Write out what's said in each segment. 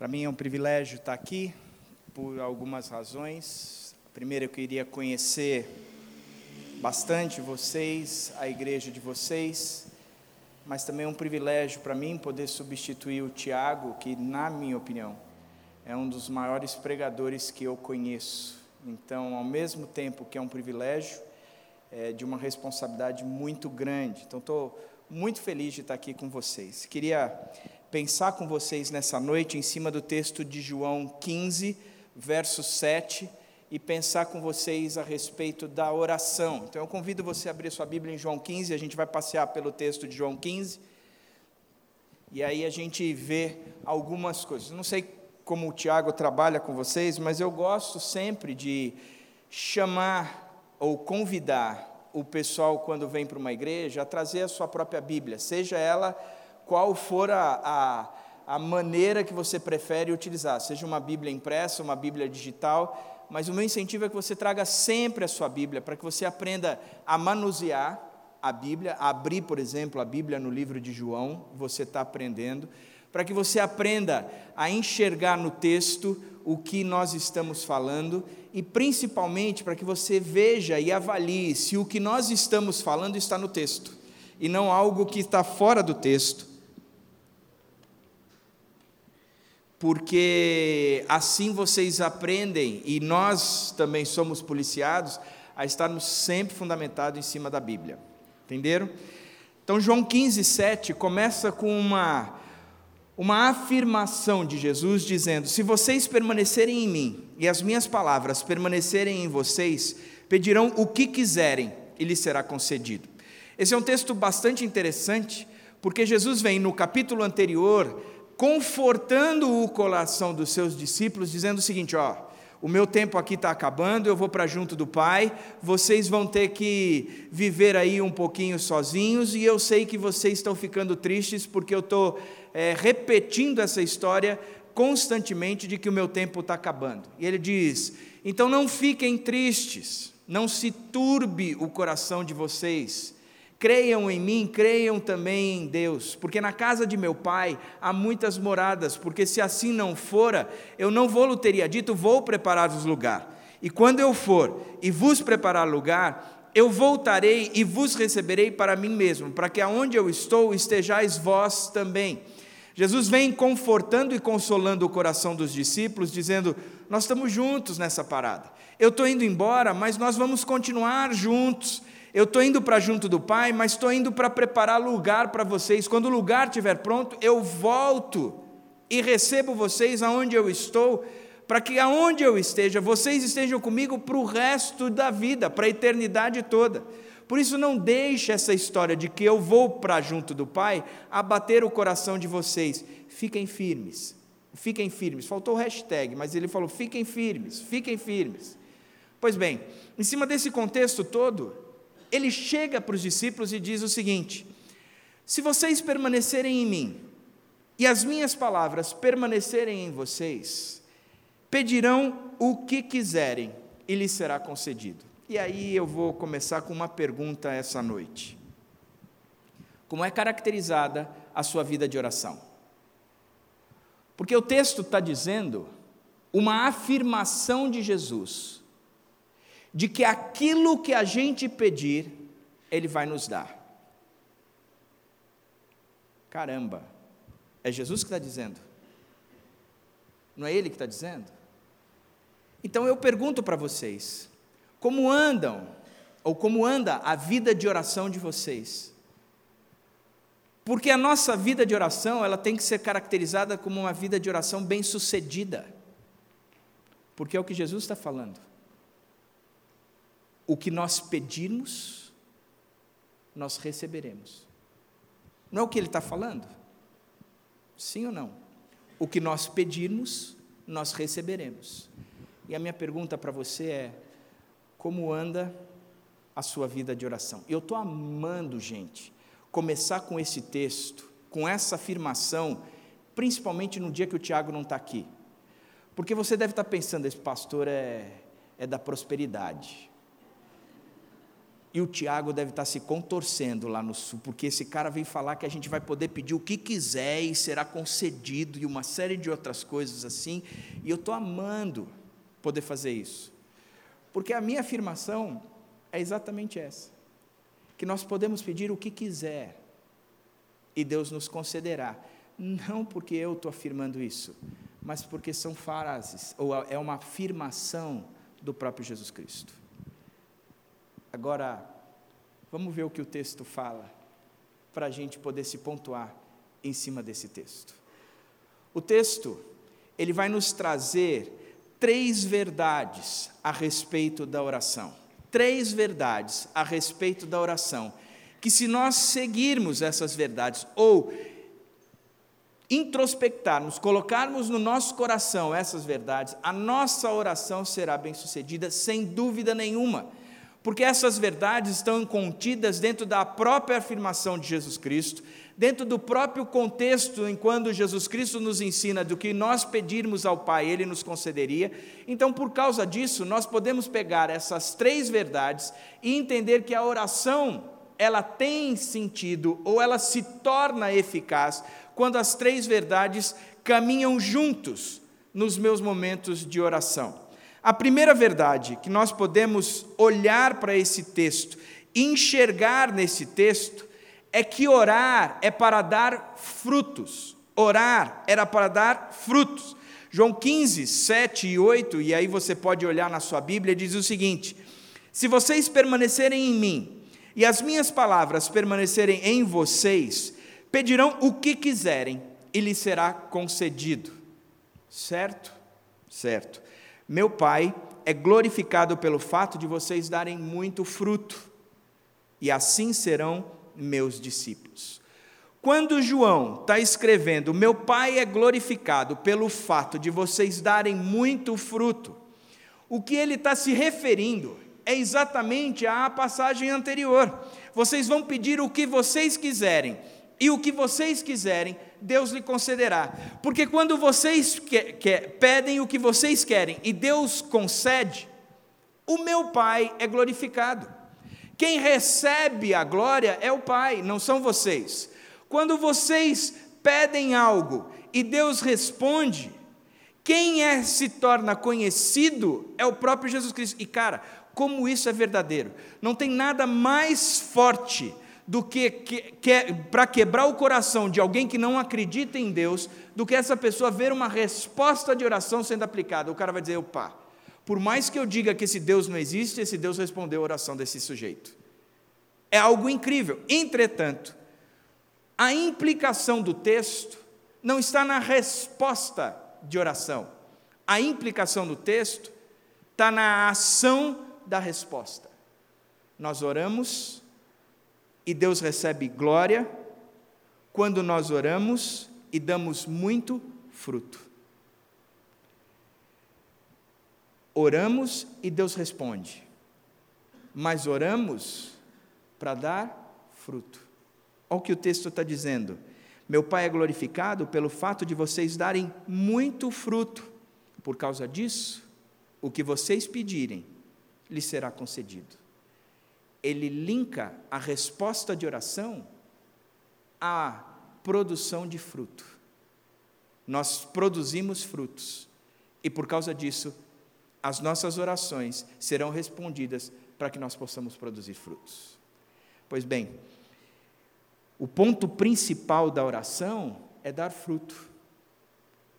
Para mim é um privilégio estar aqui por algumas razões. Primeiro, eu queria conhecer bastante vocês, a igreja de vocês, mas também é um privilégio para mim poder substituir o Tiago, que, na minha opinião, é um dos maiores pregadores que eu conheço. Então, ao mesmo tempo que é um privilégio, é de uma responsabilidade muito grande. Então, estou muito feliz de estar aqui com vocês. Queria pensar com vocês nessa noite em cima do texto de João 15, verso 7, e pensar com vocês a respeito da oração. Então eu convido você a abrir sua Bíblia em João 15, a gente vai passear pelo texto de João 15, e aí a gente vê algumas coisas. Não sei como o Tiago trabalha com vocês, mas eu gosto sempre de chamar ou convidar o pessoal, quando vem para uma igreja, a trazer a sua própria Bíblia, seja ela qual for a, a, a maneira que você prefere utilizar, seja uma Bíblia impressa, uma Bíblia digital, mas o meu incentivo é que você traga sempre a sua Bíblia, para que você aprenda a manusear a Bíblia, a abrir, por exemplo, a Bíblia no livro de João, você está aprendendo, para que você aprenda a enxergar no texto o que nós estamos falando e principalmente para que você veja e avalie se o que nós estamos falando está no texto e não algo que está fora do texto. Porque assim vocês aprendem, e nós também somos policiados, a estarmos sempre fundamentados em cima da Bíblia. Entenderam? Então, João 15, 7 começa com uma, uma afirmação de Jesus dizendo: Se vocês permanecerem em mim e as minhas palavras permanecerem em vocês, pedirão o que quiserem e lhes será concedido. Esse é um texto bastante interessante, porque Jesus vem no capítulo anterior confortando o coração dos seus discípulos, dizendo o seguinte: ó, o meu tempo aqui está acabando, eu vou para junto do Pai, vocês vão ter que viver aí um pouquinho sozinhos, e eu sei que vocês estão ficando tristes porque eu estou é, repetindo essa história constantemente de que o meu tempo está acabando. E ele diz: então não fiquem tristes, não se turbe o coração de vocês Creiam em mim, creiam também em Deus, porque na casa de meu pai há muitas moradas, porque se assim não fora, eu não vou-lhe teria dito, vou preparar-vos lugar. E quando eu for e vos preparar lugar, eu voltarei e vos receberei para mim mesmo, para que aonde eu estou estejais vós também. Jesus vem confortando e consolando o coração dos discípulos, dizendo: Nós estamos juntos nessa parada. Eu estou indo embora, mas nós vamos continuar juntos. Eu estou indo para junto do Pai, mas estou indo para preparar lugar para vocês. Quando o lugar estiver pronto, eu volto e recebo vocês aonde eu estou, para que aonde eu esteja, vocês estejam comigo para o resto da vida, para a eternidade toda. Por isso, não deixe essa história de que eu vou para junto do Pai abater o coração de vocês. Fiquem firmes, fiquem firmes. Faltou o hashtag, mas ele falou: fiquem firmes, fiquem firmes. Pois bem, em cima desse contexto todo, ele chega para os discípulos e diz o seguinte: Se vocês permanecerem em mim e as minhas palavras permanecerem em vocês, pedirão o que quiserem e lhes será concedido. E aí eu vou começar com uma pergunta essa noite: Como é caracterizada a sua vida de oração? Porque o texto está dizendo uma afirmação de Jesus de que aquilo que a gente pedir, Ele vai nos dar. Caramba, é Jesus que está dizendo, não é Ele que está dizendo? Então eu pergunto para vocês: como andam, ou como anda a vida de oração de vocês? Porque a nossa vida de oração, ela tem que ser caracterizada como uma vida de oração bem-sucedida. Porque é o que Jesus está falando o que nós pedirmos, nós receberemos. Não é o que ele está falando? Sim ou não? O que nós pedirmos, nós receberemos. E a minha pergunta para você é: como anda a sua vida de oração? Eu estou amando, gente, começar com esse texto, com essa afirmação, principalmente no dia que o Tiago não está aqui. Porque você deve estar tá pensando, esse pastor é, é da prosperidade. E o Tiago deve estar se contorcendo lá no sul, porque esse cara vem falar que a gente vai poder pedir o que quiser e será concedido, e uma série de outras coisas assim. E eu estou amando poder fazer isso. Porque a minha afirmação é exatamente essa: que nós podemos pedir o que quiser, e Deus nos concederá. Não porque eu estou afirmando isso, mas porque são frases, ou é uma afirmação do próprio Jesus Cristo. Agora, vamos ver o que o texto fala, para a gente poder se pontuar em cima desse texto. O texto, ele vai nos trazer três verdades a respeito da oração. Três verdades a respeito da oração. Que se nós seguirmos essas verdades, ou introspectarmos, colocarmos no nosso coração essas verdades, a nossa oração será bem sucedida, sem dúvida nenhuma porque essas verdades estão contidas dentro da própria afirmação de Jesus Cristo, dentro do próprio contexto em quando Jesus Cristo nos ensina do que nós pedirmos ao Pai, Ele nos concederia. Então, por causa disso, nós podemos pegar essas três verdades e entender que a oração, ela tem sentido ou ela se torna eficaz quando as três verdades caminham juntos nos meus momentos de oração. A primeira verdade que nós podemos olhar para esse texto, enxergar nesse texto, é que orar é para dar frutos. Orar era para dar frutos. João 15, 7 e 8, e aí você pode olhar na sua Bíblia, diz o seguinte: Se vocês permanecerem em mim e as minhas palavras permanecerem em vocês, pedirão o que quiserem e lhes será concedido. Certo? Certo. Meu Pai é glorificado pelo fato de vocês darem muito fruto, e assim serão meus discípulos. Quando João está escrevendo, meu Pai é glorificado pelo fato de vocês darem muito fruto, o que ele está se referindo é exatamente à passagem anterior. Vocês vão pedir o que vocês quiserem, e o que vocês quiserem, Deus lhe concederá. Porque quando vocês que, que, pedem o que vocês querem e Deus concede, o meu Pai é glorificado. Quem recebe a glória é o Pai, não são vocês. Quando vocês pedem algo e Deus responde, quem é se torna conhecido é o próprio Jesus Cristo. E cara, como isso é verdadeiro. Não tem nada mais forte do que, que, que para quebrar o coração de alguém que não acredita em Deus, do que essa pessoa ver uma resposta de oração sendo aplicada. O cara vai dizer: opa, por mais que eu diga que esse Deus não existe, esse Deus respondeu a oração desse sujeito. É algo incrível. Entretanto, a implicação do texto não está na resposta de oração. A implicação do texto está na ação da resposta. Nós oramos e Deus recebe glória quando nós oramos e damos muito fruto. Oramos e Deus responde, mas oramos para dar fruto. Olha o que o texto está dizendo. Meu Pai é glorificado pelo fato de vocês darem muito fruto. Por causa disso, o que vocês pedirem lhes será concedido ele linka a resposta de oração à produção de fruto. Nós produzimos frutos e por causa disso as nossas orações serão respondidas para que nós possamos produzir frutos. Pois bem, o ponto principal da oração é dar fruto.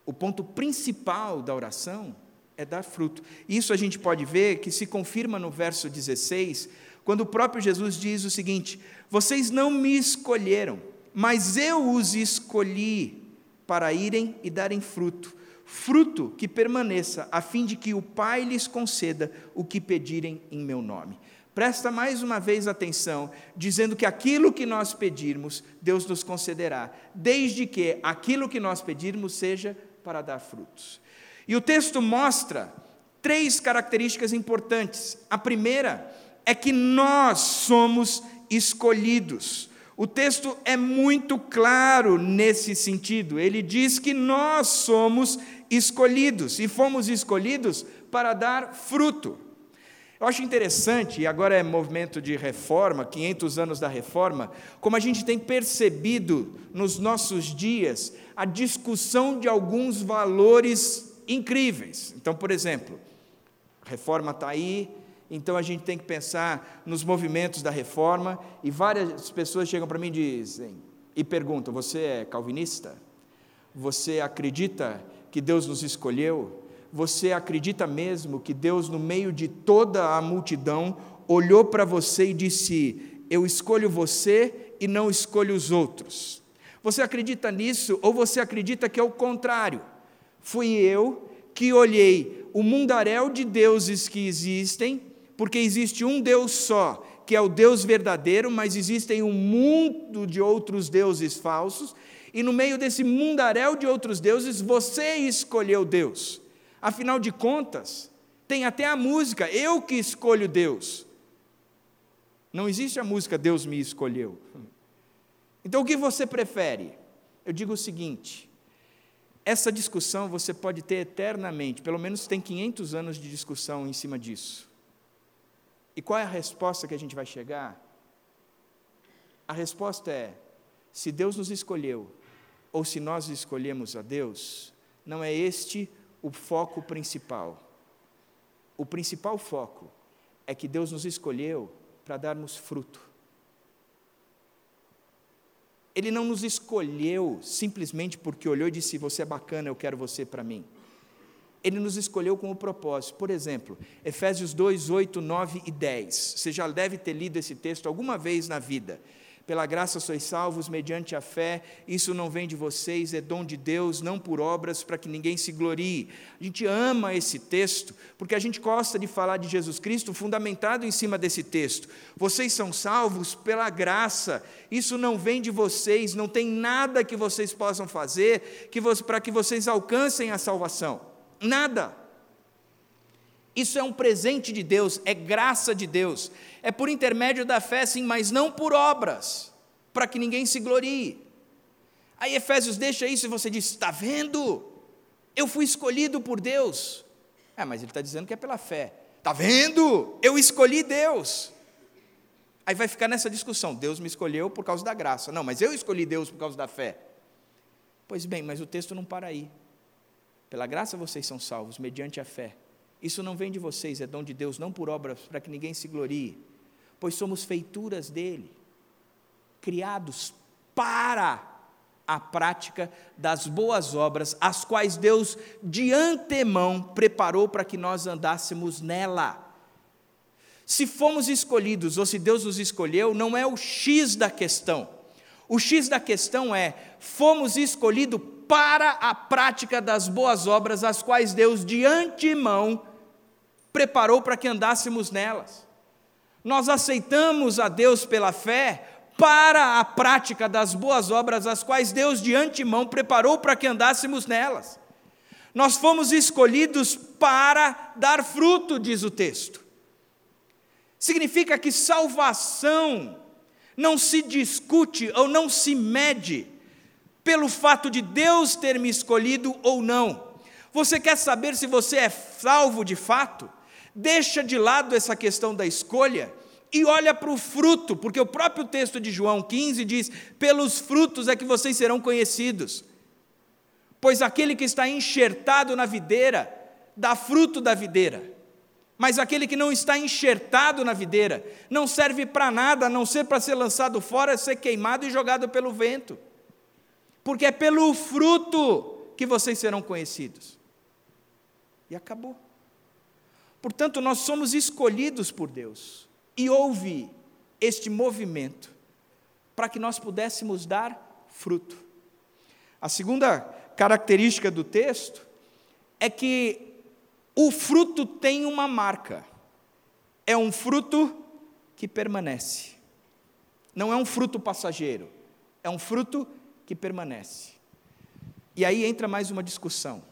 O ponto principal da oração é dar fruto. Isso a gente pode ver que se confirma no verso 16, quando o próprio Jesus diz o seguinte: Vocês não me escolheram, mas eu os escolhi para irem e darem fruto, fruto que permaneça, a fim de que o Pai lhes conceda o que pedirem em meu nome. Presta mais uma vez atenção, dizendo que aquilo que nós pedirmos, Deus nos concederá, desde que aquilo que nós pedirmos seja para dar frutos. E o texto mostra três características importantes. A primeira é que nós somos escolhidos. O texto é muito claro nesse sentido. Ele diz que nós somos escolhidos e fomos escolhidos para dar fruto. Eu acho interessante, e agora é movimento de reforma, 500 anos da reforma, como a gente tem percebido nos nossos dias a discussão de alguns valores incríveis. Então, por exemplo, a reforma está aí, então a gente tem que pensar nos movimentos da reforma, e várias pessoas chegam para mim e dizem, e perguntam: Você é calvinista? Você acredita que Deus nos escolheu? você acredita mesmo que Deus, no meio de toda a multidão, olhou para você e disse: Eu escolho você e não escolho os outros? Você acredita nisso ou você acredita que é o contrário? Fui eu que olhei o mundaréu de deuses que existem, porque existe um Deus só, que é o Deus verdadeiro, mas existem um mundo de outros deuses falsos, e no meio desse mundaréu de outros deuses, você escolheu Deus. Afinal de contas, tem até a música, eu que escolho Deus. Não existe a música Deus me escolheu. Então o que você prefere? Eu digo o seguinte: essa discussão você pode ter eternamente, pelo menos tem 500 anos de discussão em cima disso. E qual é a resposta que a gente vai chegar? A resposta é: se Deus nos escolheu, ou se nós escolhemos a Deus, não é este o foco principal. O principal foco é que Deus nos escolheu para darmos fruto. Ele não nos escolheu simplesmente porque olhou e disse: Você é bacana, eu quero você para mim. Ele nos escolheu com o propósito. Por exemplo, Efésios 2, 8, 9 e 10. Você já deve ter lido esse texto alguma vez na vida. Pela graça sois salvos mediante a fé, isso não vem de vocês, é dom de Deus, não por obras, para que ninguém se glorie. A gente ama esse texto, porque a gente gosta de falar de Jesus Cristo fundamentado em cima desse texto. Vocês são salvos pela graça, isso não vem de vocês, não tem nada que vocês possam fazer que para que vocês alcancem a salvação. Nada. Isso é um presente de Deus, é graça de Deus. É por intermédio da fé, sim, mas não por obras, para que ninguém se glorie. Aí Efésios deixa isso e você diz: está vendo? Eu fui escolhido por Deus. É, mas ele está dizendo que é pela fé. Está vendo? Eu escolhi Deus. Aí vai ficar nessa discussão: Deus me escolheu por causa da graça. Não, mas eu escolhi Deus por causa da fé. Pois bem, mas o texto não para aí. Pela graça vocês são salvos, mediante a fé. Isso não vem de vocês, é dom de Deus, não por obras, para que ninguém se glorie, pois somos feituras dele, criados para a prática das boas obras, as quais Deus de antemão preparou para que nós andássemos nela. Se fomos escolhidos ou se Deus nos escolheu, não é o X da questão. O X da questão é: fomos escolhidos para a prática das boas obras, as quais Deus de antemão preparou para que andássemos nelas. Nós aceitamos a Deus pela fé para a prática das boas obras, as quais Deus de antemão preparou para que andássemos nelas. Nós fomos escolhidos para dar fruto, diz o texto. Significa que salvação não se discute ou não se mede pelo fato de Deus ter me escolhido ou não. Você quer saber se você é salvo de fato? Deixa de lado essa questão da escolha e olha para o fruto, porque o próprio texto de João 15 diz: pelos frutos é que vocês serão conhecidos. Pois aquele que está enxertado na videira dá fruto da videira, mas aquele que não está enxertado na videira não serve para nada a não ser para ser lançado fora, ser queimado e jogado pelo vento. Porque é pelo fruto que vocês serão conhecidos. E acabou. Portanto, nós somos escolhidos por Deus. E houve este movimento para que nós pudéssemos dar fruto. A segunda característica do texto é que o fruto tem uma marca. É um fruto que permanece. Não é um fruto passageiro, é um fruto que permanece. E aí entra mais uma discussão.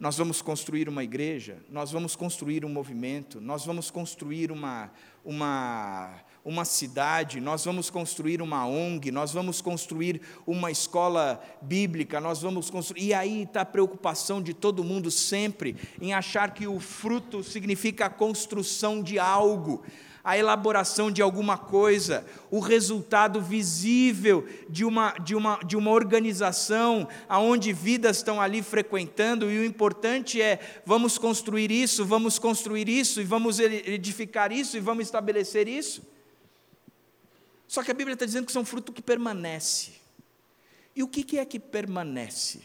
nós vamos construir uma igreja, nós vamos construir um movimento, nós vamos construir uma, uma, uma cidade, nós vamos construir uma ONG, nós vamos construir uma escola bíblica, nós vamos construir. E aí está a preocupação de todo mundo sempre em achar que o fruto significa a construção de algo a elaboração de alguma coisa, o resultado visível de uma, de uma, de uma organização, aonde vidas estão ali frequentando, e o importante é: vamos construir isso, vamos construir isso, e vamos edificar isso, e vamos estabelecer isso. Só que a Bíblia está dizendo que são fruto que permanece. E o que é que permanece?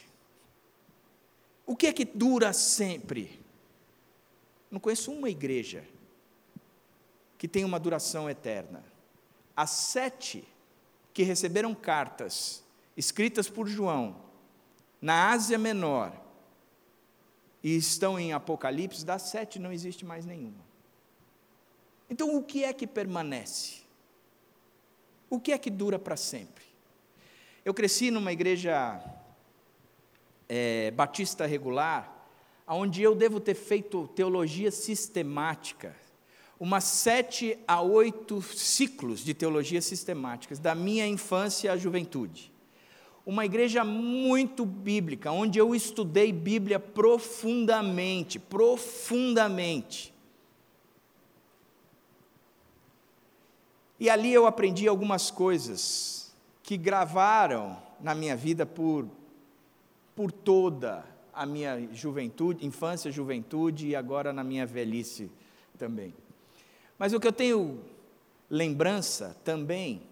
O que é que dura sempre? Não conheço uma igreja que tem uma duração eterna. As sete que receberam cartas escritas por João na Ásia Menor e estão em Apocalipse, das sete não existe mais nenhuma. Então, o que é que permanece? O que é que dura para sempre? Eu cresci numa igreja é, batista regular, onde eu devo ter feito teologia sistemática umas sete a oito ciclos de teologia sistemáticas, da minha infância à juventude. Uma igreja muito bíblica, onde eu estudei Bíblia profundamente, profundamente. E ali eu aprendi algumas coisas que gravaram na minha vida por, por toda a minha juventude, infância, juventude e agora na minha velhice também. Mas o que eu tenho lembrança também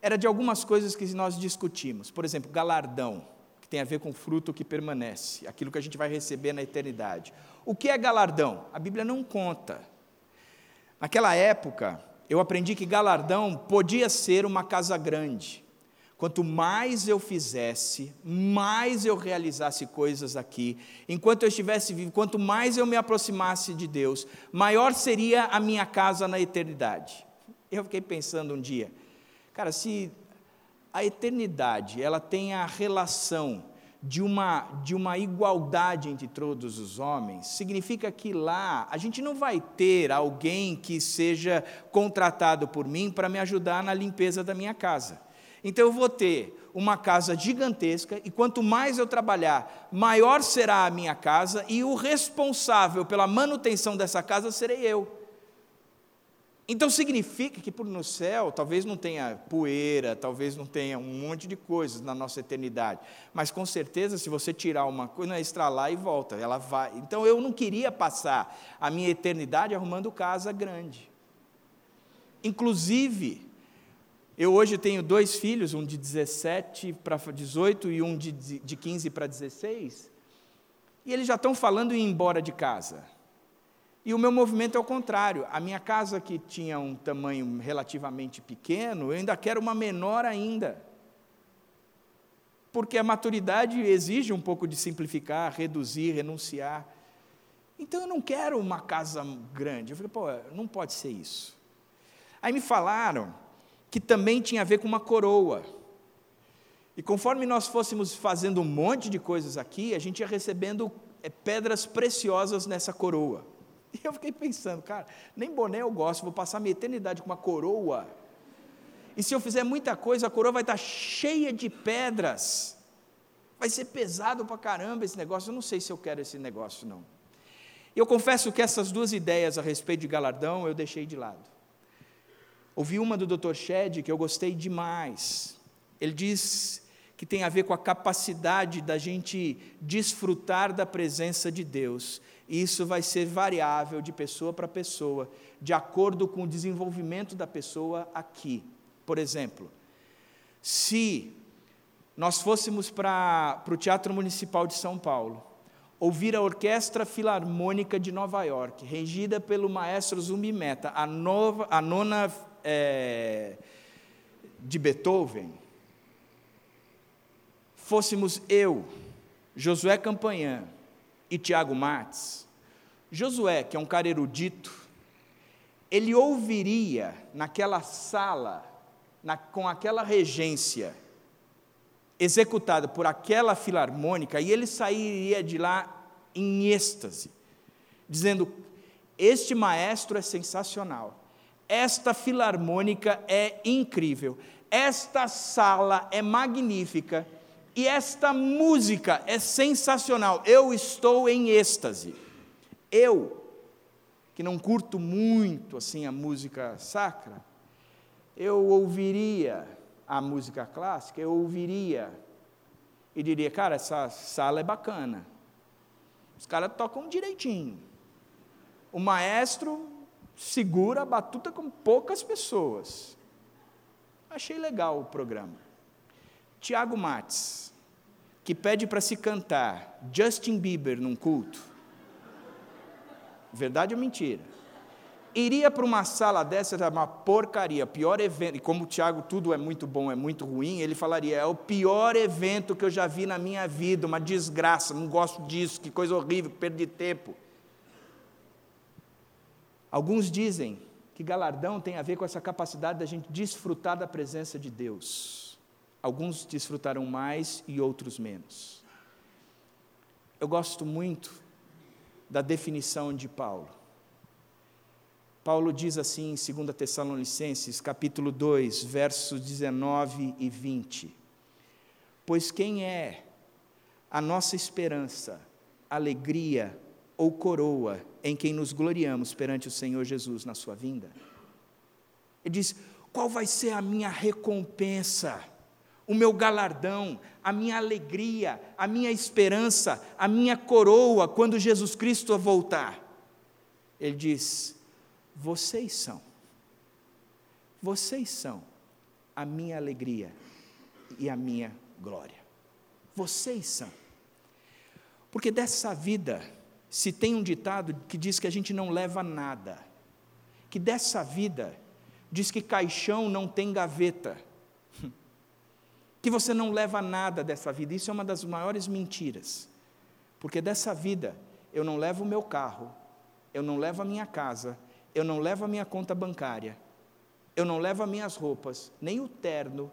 era de algumas coisas que nós discutimos. Por exemplo, galardão, que tem a ver com fruto que permanece, aquilo que a gente vai receber na eternidade. O que é galardão? A Bíblia não conta. Naquela época, eu aprendi que galardão podia ser uma casa grande. Quanto mais eu fizesse, mais eu realizasse coisas aqui, enquanto eu estivesse vivo, quanto mais eu me aproximasse de Deus, maior seria a minha casa na eternidade. Eu fiquei pensando um dia, cara, se a eternidade ela tem a relação de uma, de uma igualdade entre todos os homens, significa que lá a gente não vai ter alguém que seja contratado por mim para me ajudar na limpeza da minha casa. Então eu vou ter uma casa gigantesca e quanto mais eu trabalhar, maior será a minha casa e o responsável pela manutenção dessa casa serei eu. Então significa que por no céu talvez não tenha poeira, talvez não tenha um monte de coisas na nossa eternidade, mas com certeza se você tirar uma coisa, é estralar e volta, ela vai. Então eu não queria passar a minha eternidade arrumando casa grande. Inclusive, eu hoje tenho dois filhos, um de 17 para 18 e um de, de 15 para 16, e eles já estão falando em ir embora de casa. E o meu movimento é o contrário. A minha casa, que tinha um tamanho relativamente pequeno, eu ainda quero uma menor ainda. Porque a maturidade exige um pouco de simplificar, reduzir, renunciar. Então eu não quero uma casa grande. Eu falei, pô, não pode ser isso. Aí me falaram que também tinha a ver com uma coroa. E conforme nós fôssemos fazendo um monte de coisas aqui, a gente ia recebendo é, pedras preciosas nessa coroa. E eu fiquei pensando, cara, nem boné eu gosto, vou passar minha eternidade com uma coroa. E se eu fizer muita coisa, a coroa vai estar cheia de pedras. Vai ser pesado para caramba esse negócio. Eu não sei se eu quero esse negócio, não. Eu confesso que essas duas ideias a respeito de galardão eu deixei de lado. Ouvi uma do Dr. Shed que eu gostei demais. Ele diz que tem a ver com a capacidade da gente desfrutar da presença de Deus. E isso vai ser variável de pessoa para pessoa, de acordo com o desenvolvimento da pessoa aqui. Por exemplo, se nós fôssemos para, o Teatro Municipal de São Paulo, ouvir a Orquestra Filarmônica de Nova York, regida pelo maestro Zumbi Meta, a, nova, a nona é, de Beethoven, fôssemos eu, Josué Campanhã e Tiago Martins, Josué, que é um cara erudito, ele ouviria naquela sala, na, com aquela regência, executada por aquela filarmônica, e ele sairia de lá em êxtase, dizendo: Este maestro é sensacional, esta filarmônica é incrível, esta sala é magnífica e esta música é sensacional. Eu estou em êxtase. Eu, que não curto muito assim a música sacra, eu ouviria a música clássica, eu ouviria e diria, cara, essa sala é bacana. Os caras tocam direitinho. O maestro segura a batuta com poucas pessoas. Achei legal o programa. Tiago Mates, que pede para se cantar Justin Bieber num culto. Verdade ou mentira? Iria para uma sala dessa, era uma porcaria, pior evento, e como o Tiago tudo é muito bom, é muito ruim, ele falaria: é o pior evento que eu já vi na minha vida, uma desgraça, não gosto disso, que coisa horrível, perdi tempo. Alguns dizem que galardão tem a ver com essa capacidade da gente desfrutar da presença de Deus. Alguns desfrutarão mais e outros menos. Eu gosto muito da definição de Paulo. Paulo diz assim em 2 Tessalonicenses, capítulo 2, versos 19 e 20: Pois quem é a nossa esperança, alegria ou coroa em quem nos gloriamos perante o Senhor Jesus na sua vinda. Ele diz: qual vai ser a minha recompensa, o meu galardão, a minha alegria, a minha esperança, a minha coroa quando Jesus Cristo voltar? Ele diz: vocês são, vocês são a minha alegria e a minha glória. Vocês são. Porque dessa vida, se tem um ditado que diz que a gente não leva nada, que dessa vida diz que caixão não tem gaveta, que você não leva nada dessa vida, isso é uma das maiores mentiras, porque dessa vida eu não levo o meu carro, eu não levo a minha casa, eu não levo a minha conta bancária, eu não levo as minhas roupas, nem o terno,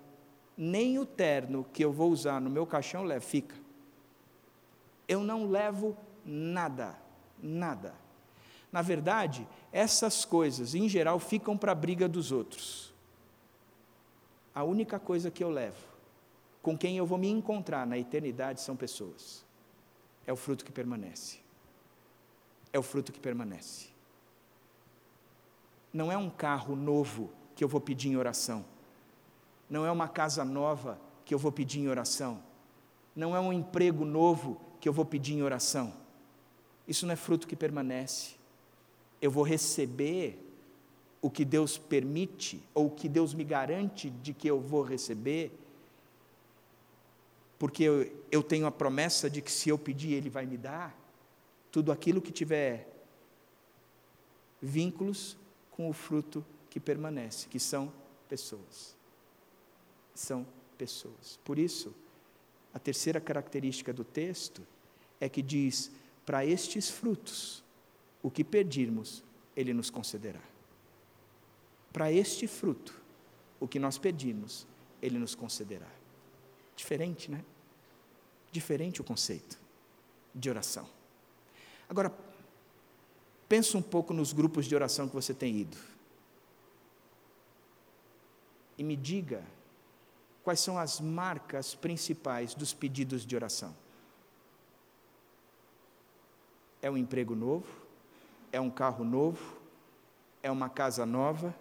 nem o terno que eu vou usar no meu caixão fica. Eu não levo nada, nada. Na verdade, essas coisas, em geral, ficam para a briga dos outros. A única coisa que eu levo, com quem eu vou me encontrar na eternidade, são pessoas. É o fruto que permanece. É o fruto que permanece. Não é um carro novo que eu vou pedir em oração. Não é uma casa nova que eu vou pedir em oração. Não é um emprego novo que eu vou pedir em oração isso não é fruto que permanece. Eu vou receber o que Deus permite, ou o que Deus me garante de que eu vou receber, porque eu, eu tenho a promessa de que se eu pedir, Ele vai me dar. Tudo aquilo que tiver vínculos com o fruto que permanece, que são pessoas. São pessoas. Por isso, a terceira característica do texto é que diz: para estes frutos, o que pedirmos, Ele nos concederá. Para este fruto, o que nós pedirmos, Ele nos concederá. Diferente, né? Diferente o conceito de oração. Agora, pensa um pouco nos grupos de oração que você tem ido. E me diga quais são as marcas principais dos pedidos de oração. É um emprego novo? É um carro novo? É uma casa nova?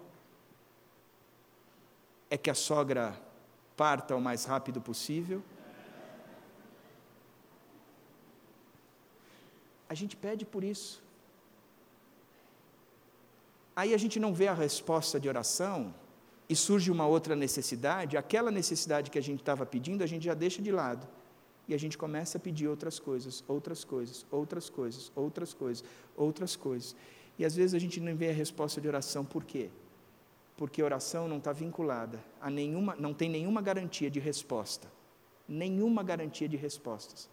É que a sogra parta o mais rápido possível? A gente pede por isso. Aí a gente não vê a resposta de oração e surge uma outra necessidade, aquela necessidade que a gente estava pedindo, a gente já deixa de lado. E a gente começa a pedir outras coisas, outras coisas, outras coisas, outras coisas, outras coisas. E às vezes a gente não vê a resposta de oração, por quê? Porque a oração não está vinculada a nenhuma, não tem nenhuma garantia de resposta. Nenhuma garantia de respostas.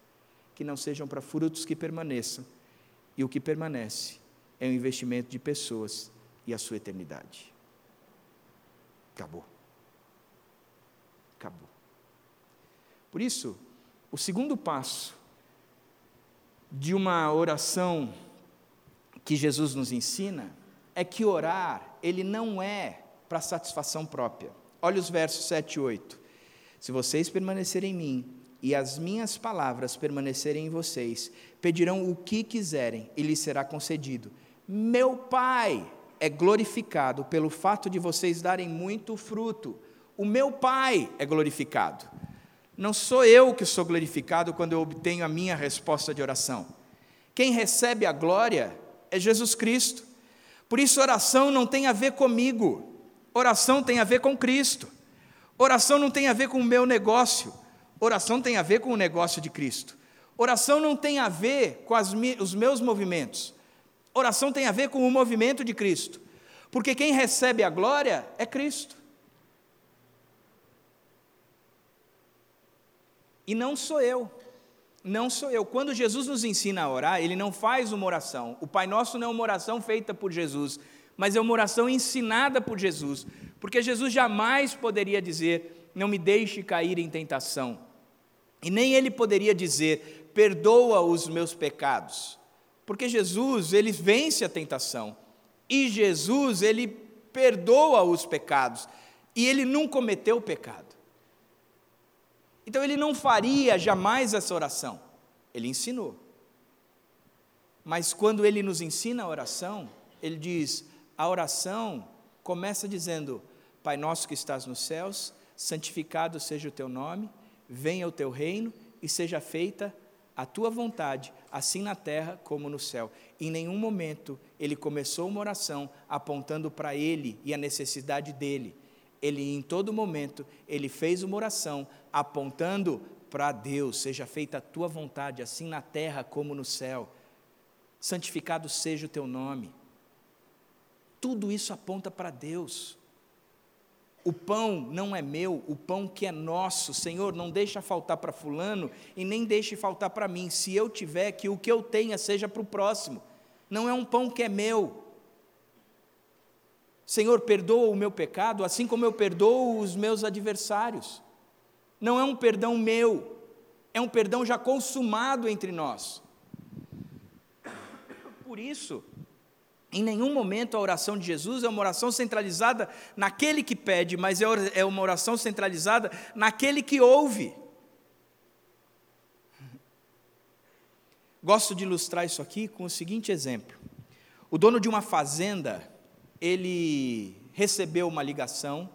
Que não sejam para frutos que permaneçam. E o que permanece é o investimento de pessoas e a sua eternidade. Acabou. Acabou. Por isso, o segundo passo de uma oração que Jesus nos ensina é que orar, ele não é para satisfação própria. Olha os versos 7 e 8. Se vocês permanecerem em mim e as minhas palavras permanecerem em vocês, pedirão o que quiserem e lhes será concedido. Meu Pai é glorificado pelo fato de vocês darem muito fruto. O meu Pai é glorificado. Não sou eu que sou glorificado quando eu obtenho a minha resposta de oração. Quem recebe a glória é Jesus Cristo. Por isso, oração não tem a ver comigo, oração tem a ver com Cristo. Oração não tem a ver com o meu negócio, oração tem a ver com o negócio de Cristo. Oração não tem a ver com as, os meus movimentos, oração tem a ver com o movimento de Cristo, porque quem recebe a glória é Cristo. E não sou eu. Não sou eu. Quando Jesus nos ensina a orar, ele não faz uma oração. O Pai Nosso não é uma oração feita por Jesus, mas é uma oração ensinada por Jesus. Porque Jesus jamais poderia dizer: Não me deixe cair em tentação. E nem ele poderia dizer: Perdoa os meus pecados. Porque Jesus, ele vence a tentação. E Jesus, ele perdoa os pecados. E ele não cometeu pecado. Então ele não faria jamais essa oração. Ele ensinou. Mas quando ele nos ensina a oração, ele diz: a oração começa dizendo: Pai nosso que estás nos céus, santificado seja o teu nome, venha o teu reino e seja feita a tua vontade, assim na terra como no céu. Em nenhum momento ele começou uma oração apontando para ele e a necessidade dele ele em todo momento, ele fez uma oração apontando para Deus, seja feita a tua vontade, assim na terra como no céu. Santificado seja o teu nome. Tudo isso aponta para Deus. O pão não é meu, o pão que é nosso. Senhor, não deixa faltar para fulano e nem deixe faltar para mim. Se eu tiver, que o que eu tenha seja para o próximo. Não é um pão que é meu, Senhor, perdoa o meu pecado, assim como eu perdoo os meus adversários. Não é um perdão meu, é um perdão já consumado entre nós. Por isso, em nenhum momento a oração de Jesus é uma oração centralizada naquele que pede, mas é, é uma oração centralizada naquele que ouve. Gosto de ilustrar isso aqui com o seguinte exemplo: o dono de uma fazenda ele recebeu uma ligação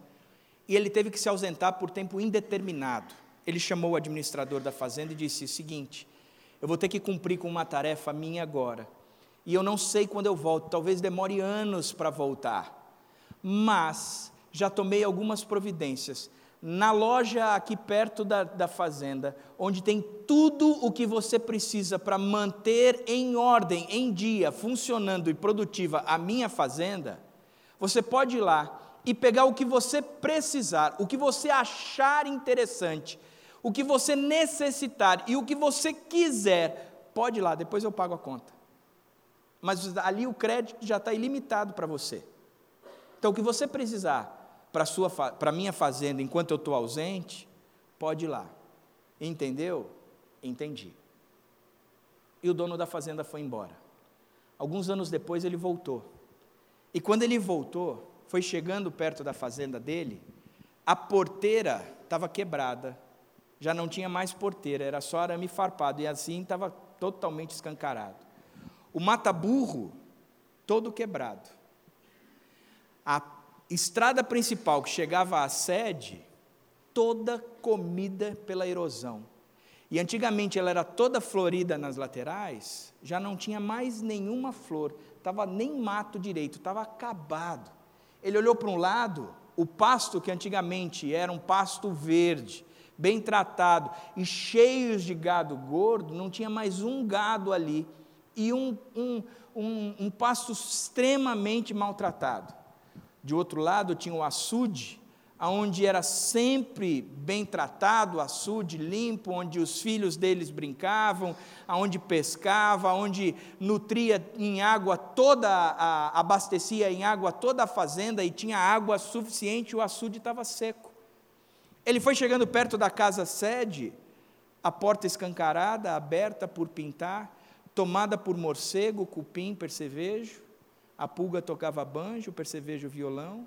e ele teve que se ausentar por tempo indeterminado. Ele chamou o administrador da fazenda e disse o seguinte: Eu vou ter que cumprir com uma tarefa minha agora, e eu não sei quando eu volto, talvez demore anos para voltar, mas já tomei algumas providências. Na loja aqui perto da, da fazenda, onde tem tudo o que você precisa para manter em ordem, em dia, funcionando e produtiva a minha fazenda, você pode ir lá e pegar o que você precisar, o que você achar interessante, o que você necessitar e o que você quiser. Pode ir lá, depois eu pago a conta. Mas ali o crédito já está ilimitado para você. Então, o que você precisar para a minha fazenda enquanto eu estou ausente, pode ir lá. Entendeu? Entendi. E o dono da fazenda foi embora. Alguns anos depois ele voltou. E quando ele voltou, foi chegando perto da fazenda dele, a porteira estava quebrada, já não tinha mais porteira, era só arame farpado, e assim estava totalmente escancarado. O mata-burro, todo quebrado. A estrada principal que chegava à sede, toda comida pela erosão. E antigamente ela era toda florida nas laterais, já não tinha mais nenhuma flor, estava nem mato direito, estava acabado. Ele olhou para um lado, o pasto que antigamente era um pasto verde, bem tratado e cheios de gado gordo, não tinha mais um gado ali, e um, um, um, um pasto extremamente maltratado. De outro lado tinha o açude, onde era sempre bem tratado, açude limpo, onde os filhos deles brincavam, aonde pescava, onde nutria em água toda, a, abastecia em água toda a fazenda e tinha água suficiente, o açude estava seco. Ele foi chegando perto da casa sede, a porta escancarada, aberta por pintar, tomada por morcego, cupim, percevejo, a pulga tocava banjo, percevejo violão,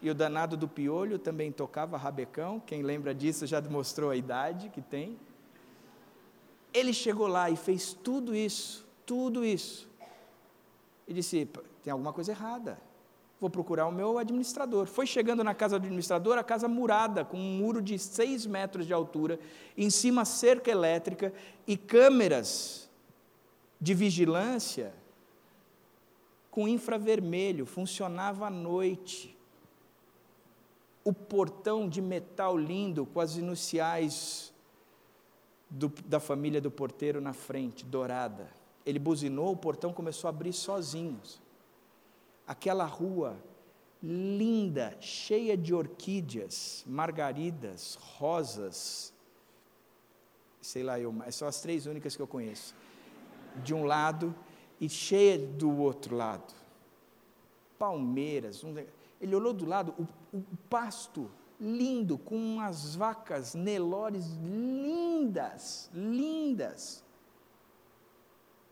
e o danado do piolho também tocava rabecão, quem lembra disso já demonstrou a idade que tem. Ele chegou lá e fez tudo isso, tudo isso. E disse: tem alguma coisa errada. Vou procurar o meu administrador. Foi chegando na casa do administrador, a casa murada, com um muro de seis metros de altura, em cima cerca elétrica e câmeras de vigilância com infravermelho, funcionava à noite. O portão de metal lindo, com as iniciais do, da família do porteiro na frente, dourada. Ele buzinou, o portão começou a abrir sozinho. Aquela rua linda, cheia de orquídeas, margaridas, rosas, sei lá, eu, são as três únicas que eu conheço. De um lado e cheia do outro lado. Palmeiras, um, ele olhou do lado, o, o pasto lindo, com umas vacas Nelores lindas, lindas.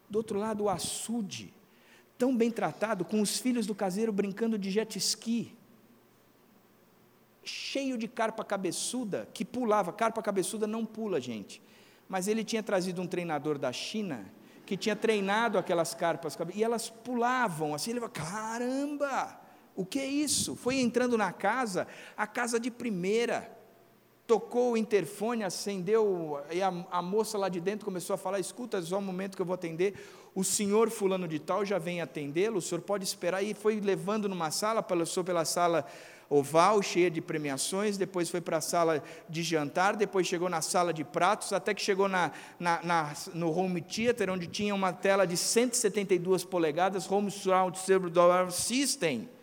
Do outro lado, o açude, tão bem tratado, com os filhos do caseiro brincando de jet ski. Cheio de carpa cabeçuda, que pulava. Carpa cabeçuda não pula, gente. Mas ele tinha trazido um treinador da China, que tinha treinado aquelas carpas, e elas pulavam assim. Ele falou: caramba! O que é isso? Foi entrando na casa, a casa de primeira. Tocou o interfone, acendeu, e a, a moça lá de dentro começou a falar: escuta, só um momento que eu vou atender. O senhor fulano de tal já vem atendê-lo, o senhor pode esperar. E foi levando numa sala, passou pela sala oval, cheia de premiações, depois foi para a sala de jantar, depois chegou na sala de pratos, até que chegou na, na, na, no home theater, onde tinha uma tela de 172 polegadas, Home Surround System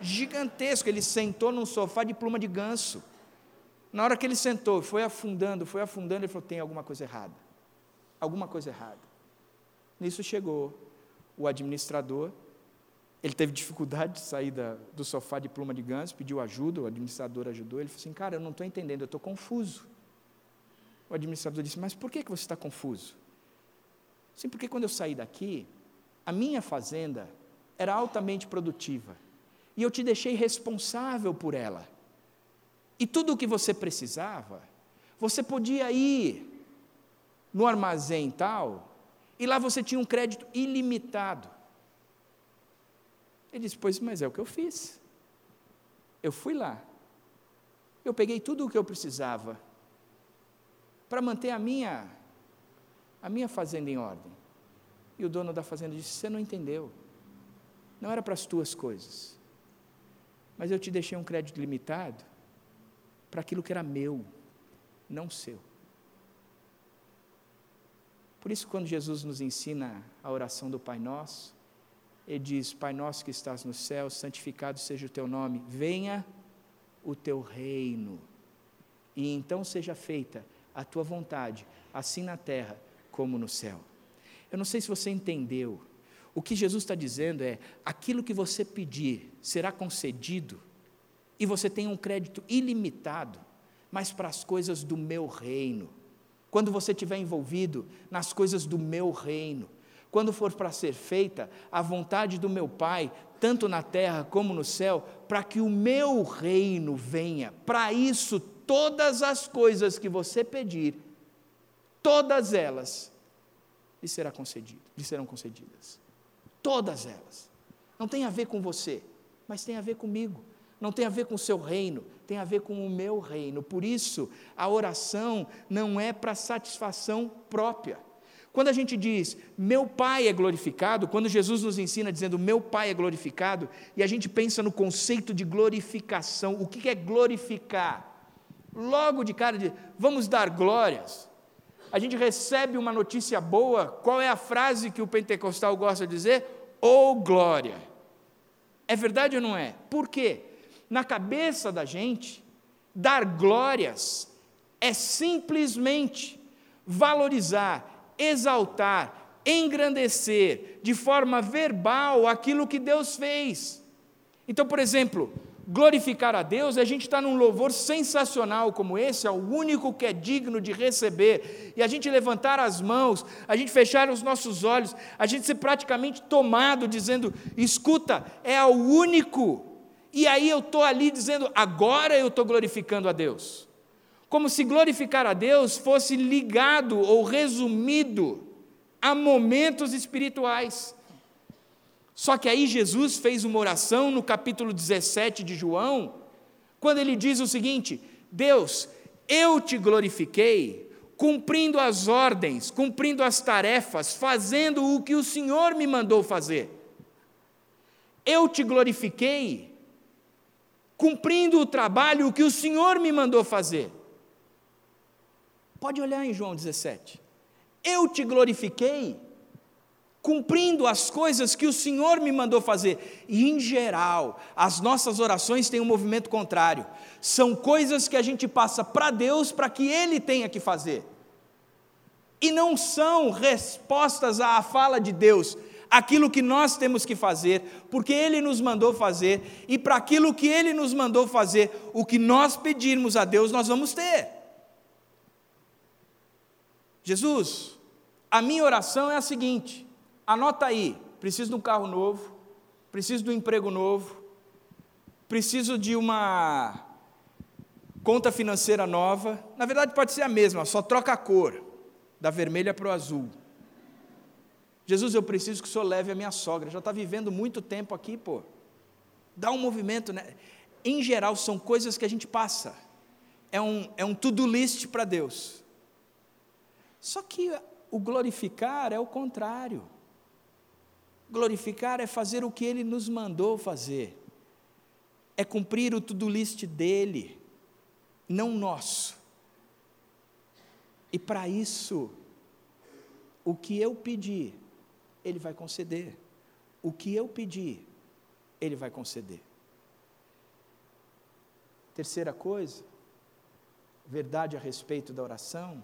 gigantesco. Ele sentou num sofá de pluma de ganso. Na hora que ele sentou, foi afundando, foi afundando, ele falou: tem alguma coisa errada. Alguma coisa errada. Nisso chegou o administrador. Ele teve dificuldade de sair da, do sofá de pluma de ganso, pediu ajuda, o administrador ajudou. Ele falou assim: Cara, eu não estou entendendo, eu estou confuso. O administrador disse: Mas por que, que você está confuso? Sim, porque quando eu saí daqui, a minha fazenda era altamente produtiva e eu te deixei responsável por ela. E tudo o que você precisava, você podia ir no armazém tal, e lá você tinha um crédito ilimitado. Ele disse: Pois, mas é o que eu fiz. Eu fui lá, eu peguei tudo o que eu precisava para manter a minha, a minha fazenda em ordem. E o dono da fazenda disse: Você não entendeu, não era para as tuas coisas mas eu te deixei um crédito limitado para aquilo que era meu, não seu. Por isso, quando Jesus nos ensina a oração do Pai Nosso, ele diz: Pai nosso que estás no céu, santificado seja o teu nome, venha o teu reino, e então seja feita a tua vontade, assim na terra como no céu. Eu não sei se você entendeu o que Jesus está dizendo é: aquilo que você pedir será concedido, e você tem um crédito ilimitado, mas para as coisas do meu reino. Quando você estiver envolvido nas coisas do meu reino, quando for para ser feita a vontade do meu Pai, tanto na terra como no céu, para que o meu reino venha. Para isso, todas as coisas que você pedir, todas elas lhe, será concedido, lhe serão concedidas. Todas elas. Não tem a ver com você, mas tem a ver comigo. Não tem a ver com o seu reino, tem a ver com o meu reino. Por isso, a oração não é para satisfação própria. Quando a gente diz, meu Pai é glorificado, quando Jesus nos ensina dizendo, meu Pai é glorificado, e a gente pensa no conceito de glorificação, o que é glorificar? Logo de cara, de, vamos dar glórias. A gente recebe uma notícia boa, qual é a frase que o pentecostal gosta de dizer? Ou glória. É verdade ou não é? Por quê? Na cabeça da gente, dar glórias é simplesmente valorizar, exaltar, engrandecer de forma verbal aquilo que Deus fez. Então, por exemplo, glorificar a Deus a gente estar num louvor sensacional como esse, é o único que é digno de receber, e a gente levantar as mãos, a gente fechar os nossos olhos, a gente ser praticamente tomado, dizendo: escuta, é o único, e aí eu estou ali dizendo: agora eu estou glorificando a Deus. Como se glorificar a Deus fosse ligado ou resumido a momentos espirituais. Só que aí Jesus fez uma oração no capítulo 17 de João, quando ele diz o seguinte: Deus, eu te glorifiquei, cumprindo as ordens, cumprindo as tarefas, fazendo o que o Senhor me mandou fazer. Eu te glorifiquei, cumprindo o trabalho que o Senhor me mandou fazer. Pode olhar em João 17. Eu te glorifiquei, cumprindo as coisas que o Senhor me mandou fazer. E, em geral, as nossas orações têm um movimento contrário. São coisas que a gente passa para Deus para que Ele tenha que fazer. E não são respostas à fala de Deus, aquilo que nós temos que fazer, porque Ele nos mandou fazer, e para aquilo que Ele nos mandou fazer, o que nós pedirmos a Deus, nós vamos ter. Jesus, a minha oração é a seguinte: Anota aí: preciso de um carro novo, preciso de um emprego novo, preciso de uma conta financeira nova. Na verdade, pode ser a mesma, só troca a cor, da vermelha para o azul. Jesus, eu preciso que o senhor leve a minha sogra, já está vivendo muito tempo aqui, pô. Dá um movimento, né? Em geral, são coisas que a gente passa. É um, é um to-do list para Deus. Só que o glorificar é o contrário. Glorificar é fazer o que Ele nos mandou fazer, é cumprir o to-do list dele, não nosso. E para isso, o que eu pedir, Ele vai conceder. O que eu pedir, Ele vai conceder. Terceira coisa, verdade a respeito da oração,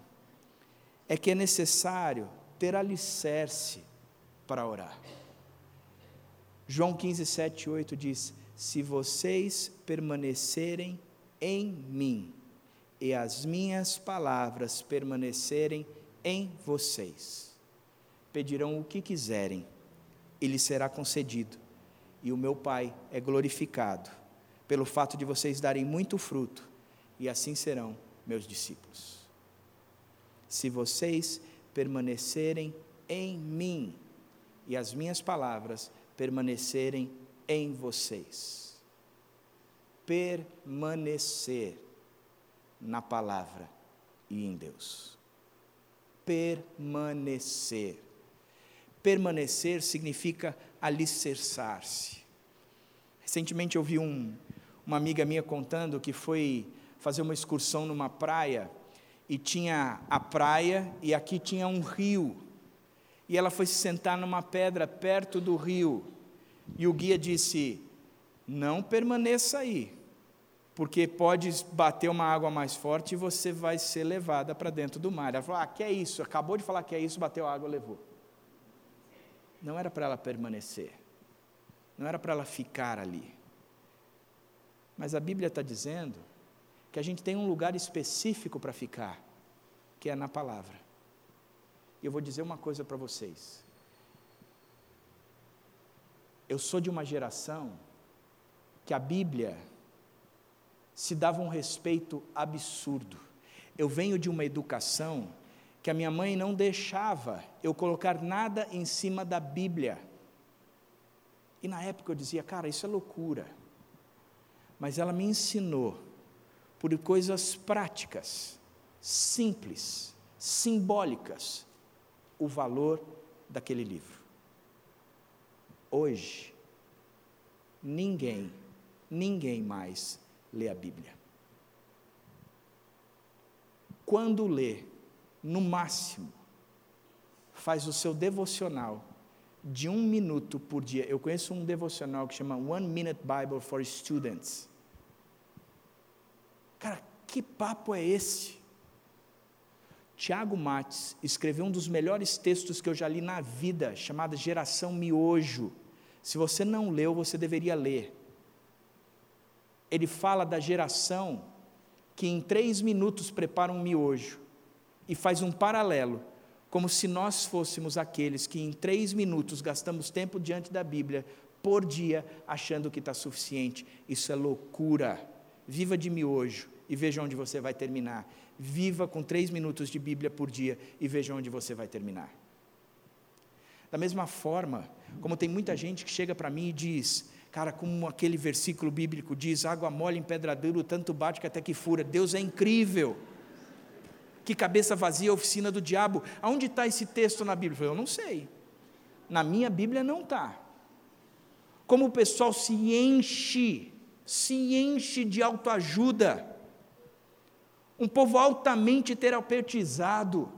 é que é necessário ter alicerce para orar. João 15, 7 e 8 diz: Se vocês permanecerem em mim e as minhas palavras permanecerem em vocês, pedirão o que quiserem e lhes será concedido. E o meu Pai é glorificado pelo fato de vocês darem muito fruto, e assim serão meus discípulos. Se vocês permanecerem em mim e as minhas palavras permanecerem em vocês. Permanecer na palavra e em Deus. Permanecer. Permanecer significa alicerçar-se. Recentemente eu vi um, uma amiga minha contando que foi fazer uma excursão numa praia e tinha a praia e aqui tinha um rio e ela foi se sentar numa pedra perto do rio. E o guia disse: Não permaneça aí, porque pode bater uma água mais forte e você vai ser levada para dentro do mar. Ela falou: Ah, que é isso? Acabou de falar que é isso, bateu a água, levou. Não era para ela permanecer, não era para ela ficar ali. Mas a Bíblia está dizendo que a gente tem um lugar específico para ficar, que é na palavra. E eu vou dizer uma coisa para vocês. Eu sou de uma geração que a Bíblia se dava um respeito absurdo. Eu venho de uma educação que a minha mãe não deixava eu colocar nada em cima da Bíblia. E na época eu dizia, cara, isso é loucura. Mas ela me ensinou por coisas práticas, simples, simbólicas, o valor daquele livro. Hoje, ninguém, ninguém mais lê a Bíblia. Quando lê, no máximo, faz o seu devocional de um minuto por dia. Eu conheço um devocional que chama One Minute Bible for Students. Cara, que papo é esse? Tiago Mates escreveu um dos melhores textos que eu já li na vida, chamado Geração Miojo. Se você não leu, você deveria ler. ele fala da geração que em três minutos prepara um miojo e faz um paralelo, como se nós fôssemos aqueles que em três minutos gastamos tempo diante da Bíblia por dia achando que está suficiente. Isso é loucura. Viva de miojo e veja onde você vai terminar. Viva com três minutos de Bíblia por dia e veja onde você vai terminar. Da mesma forma, como tem muita gente que chega para mim e diz, cara, como aquele versículo bíblico diz, água mole em pedra dura, tanto bate que até que fura. Deus é incrível. Que cabeça vazia oficina do diabo. Aonde está esse texto na Bíblia? Eu não sei. Na minha Bíblia não está. Como o pessoal se enche, se enche de autoajuda um povo altamente terapeutizado.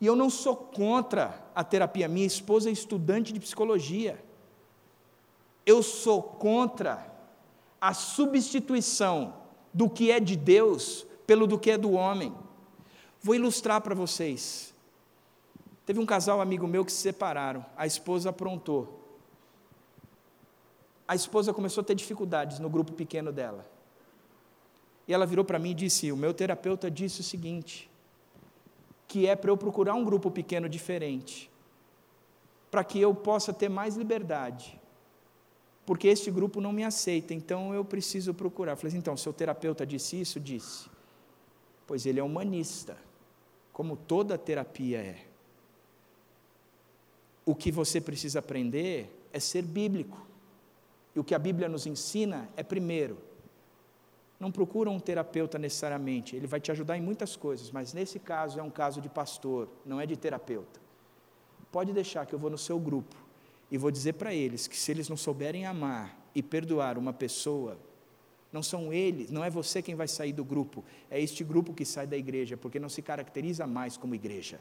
E eu não sou contra a terapia, minha esposa é estudante de psicologia. Eu sou contra a substituição do que é de Deus pelo do que é do homem. Vou ilustrar para vocês. Teve um casal amigo meu que se separaram, a esposa aprontou. A esposa começou a ter dificuldades no grupo pequeno dela. E ela virou para mim e disse: O meu terapeuta disse o seguinte, que é para eu procurar um grupo pequeno diferente, para que eu possa ter mais liberdade, porque este grupo não me aceita, então eu preciso procurar. Eu falei: Então, seu terapeuta disse isso? Disse. Pois ele é humanista, como toda terapia é. O que você precisa aprender é ser bíblico. E o que a Bíblia nos ensina é, primeiro, não procura um terapeuta necessariamente, ele vai te ajudar em muitas coisas, mas nesse caso é um caso de pastor, não é de terapeuta. Pode deixar que eu vou no seu grupo e vou dizer para eles que se eles não souberem amar e perdoar uma pessoa, não são eles, não é você quem vai sair do grupo, é este grupo que sai da igreja, porque não se caracteriza mais como igreja.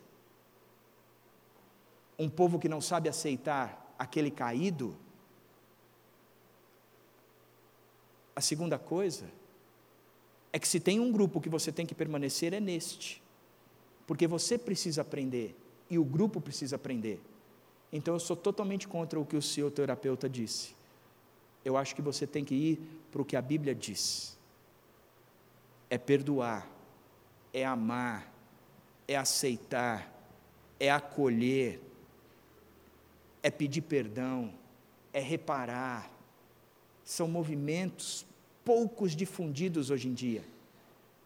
Um povo que não sabe aceitar aquele caído. A segunda coisa é que se tem um grupo que você tem que permanecer, é neste. Porque você precisa aprender e o grupo precisa aprender. Então eu sou totalmente contra o que o seu terapeuta disse. Eu acho que você tem que ir para o que a Bíblia diz. É perdoar, é amar, é aceitar, é acolher, é pedir perdão, é reparar. São movimentos poucos difundidos hoje em dia,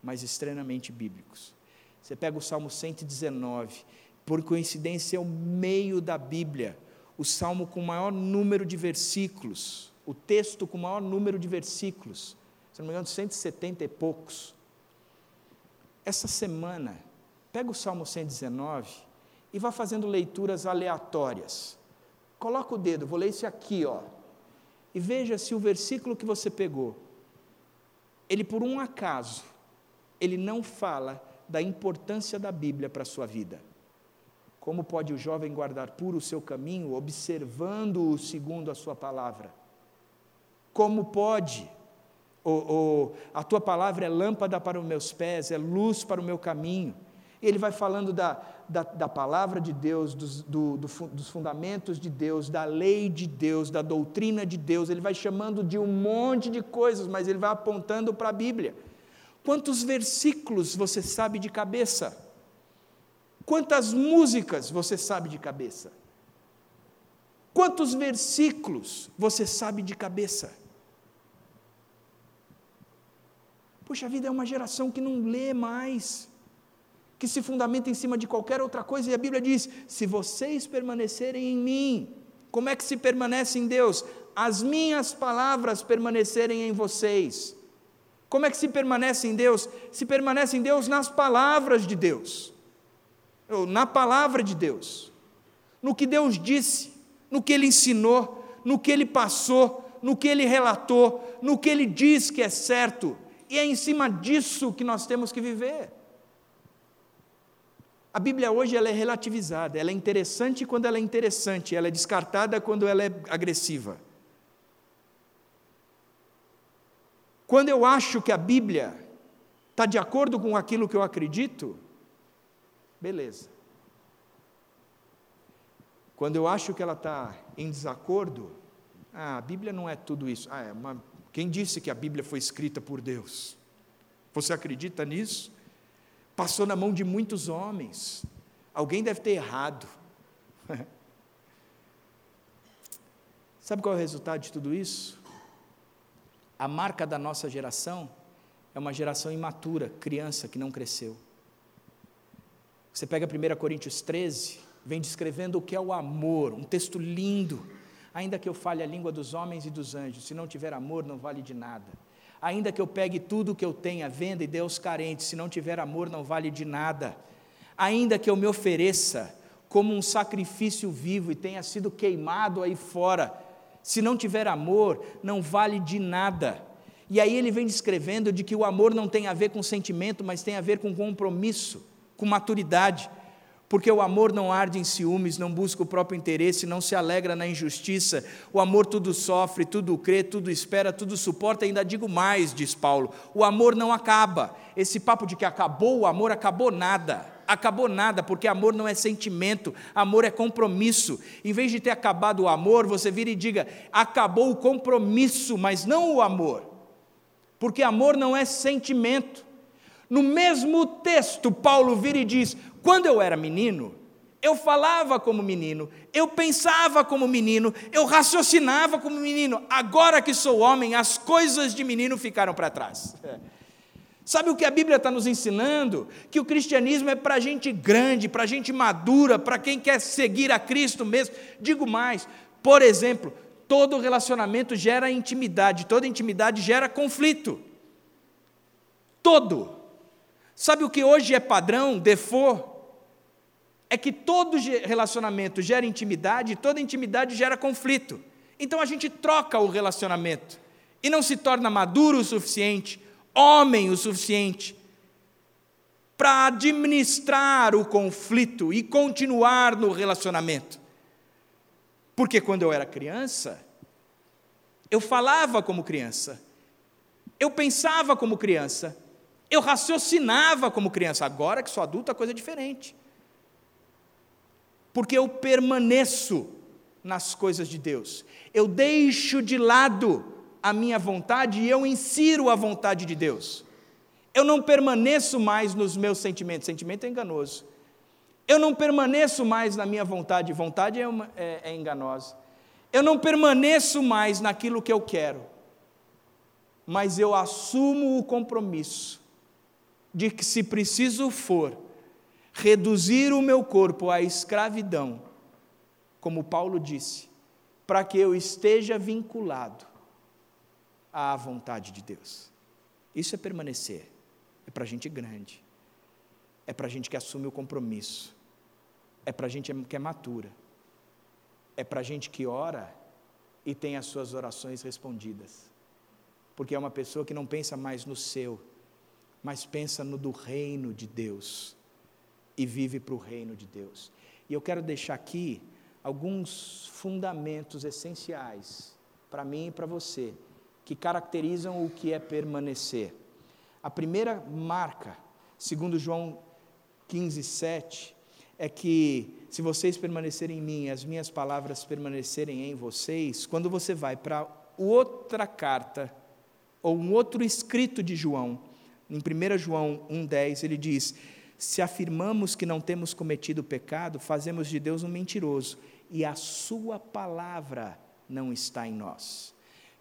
mas extremamente bíblicos. Você pega o Salmo 119, por coincidência é o meio da Bíblia, o salmo com o maior número de versículos, o texto com o maior número de versículos, se não me engano, 170 e poucos. Essa semana, pega o Salmo 119 e vá fazendo leituras aleatórias. Coloca o dedo, vou ler esse aqui, ó. E veja se o versículo que você pegou ele por um acaso, ele não fala da importância da Bíblia para a sua vida. Como pode o jovem guardar puro o seu caminho, observando-o segundo a sua palavra? Como pode? a tua palavra é lâmpada para os meus pés, é luz para o meu caminho. Ele vai falando da, da, da palavra de Deus, dos, do, do, dos fundamentos de Deus, da lei de Deus, da doutrina de Deus, ele vai chamando de um monte de coisas, mas ele vai apontando para a Bíblia. Quantos versículos você sabe de cabeça? Quantas músicas você sabe de cabeça? Quantos versículos você sabe de cabeça? Puxa, a vida é uma geração que não lê mais que se fundamenta em cima de qualquer outra coisa, e a Bíblia diz: se vocês permanecerem em mim, como é que se permanece em Deus? As minhas palavras permanecerem em vocês. Como é que se permanece em Deus? Se permanece em Deus nas palavras de Deus, ou na palavra de Deus, no que Deus disse, no que Ele ensinou, no que Ele passou, no que Ele relatou, no que Ele diz que é certo, e é em cima disso que nós temos que viver. A Bíblia hoje ela é relativizada, ela é interessante quando ela é interessante, ela é descartada quando ela é agressiva. Quando eu acho que a Bíblia está de acordo com aquilo que eu acredito, beleza. Quando eu acho que ela está em desacordo, Ah, a Bíblia não é tudo isso. Ah, é uma... Quem disse que a Bíblia foi escrita por Deus? Você acredita nisso? Passou na mão de muitos homens. Alguém deve ter errado. Sabe qual é o resultado de tudo isso? A marca da nossa geração é uma geração imatura, criança que não cresceu. Você pega 1 Coríntios 13, vem descrevendo o que é o amor, um texto lindo. Ainda que eu fale a língua dos homens e dos anjos, se não tiver amor, não vale de nada. Ainda que eu pegue tudo que eu tenho à venda e dê aos carentes, se não tiver amor, não vale de nada. Ainda que eu me ofereça como um sacrifício vivo e tenha sido queimado aí fora, se não tiver amor, não vale de nada. E aí ele vem descrevendo de que o amor não tem a ver com sentimento, mas tem a ver com compromisso, com maturidade. Porque o amor não arde em ciúmes, não busca o próprio interesse, não se alegra na injustiça. O amor tudo sofre, tudo crê, tudo espera, tudo suporta. Ainda digo mais, diz Paulo: o amor não acaba. Esse papo de que acabou o amor, acabou nada. Acabou nada, porque amor não é sentimento, amor é compromisso. Em vez de ter acabado o amor, você vira e diga: acabou o compromisso, mas não o amor porque amor não é sentimento. No mesmo texto, Paulo vira e diz: quando eu era menino, eu falava como menino, eu pensava como menino, eu raciocinava como menino. Agora que sou homem, as coisas de menino ficaram para trás. Sabe o que a Bíblia está nos ensinando? Que o cristianismo é para gente grande, para gente madura, para quem quer seguir a Cristo mesmo. Digo mais, por exemplo, todo relacionamento gera intimidade, toda intimidade gera conflito. Todo. Sabe o que hoje é padrão, default? É que todo relacionamento gera intimidade e toda intimidade gera conflito. Então a gente troca o relacionamento e não se torna maduro o suficiente, homem o suficiente, para administrar o conflito e continuar no relacionamento. Porque quando eu era criança, eu falava como criança, eu pensava como criança, eu raciocinava como criança. Agora que sou adulto, a coisa é diferente. Porque eu permaneço nas coisas de Deus, eu deixo de lado a minha vontade e eu insiro a vontade de Deus. Eu não permaneço mais nos meus sentimentos, sentimento é enganoso. Eu não permaneço mais na minha vontade, vontade é, uma, é, é enganosa. Eu não permaneço mais naquilo que eu quero, mas eu assumo o compromisso de que, se preciso for, reduzir o meu corpo à escravidão, como Paulo disse, para que eu esteja vinculado à vontade de Deus. Isso é permanecer, é para gente grande, é para gente que assume o compromisso é para gente que é matura, é para gente que ora e tem as suas orações respondidas, porque é uma pessoa que não pensa mais no seu, mas pensa no do reino de Deus e vive para o reino de Deus. E eu quero deixar aqui alguns fundamentos essenciais para mim e para você, que caracterizam o que é permanecer. A primeira marca, segundo João 15, 7, é que se vocês permanecerem em mim, as minhas palavras permanecerem em vocês, quando você vai para outra carta, ou um outro escrito de João, em 1 João 1,10, ele diz: Se afirmamos que não temos cometido pecado, fazemos de Deus um mentiroso, e a Sua palavra não está em nós.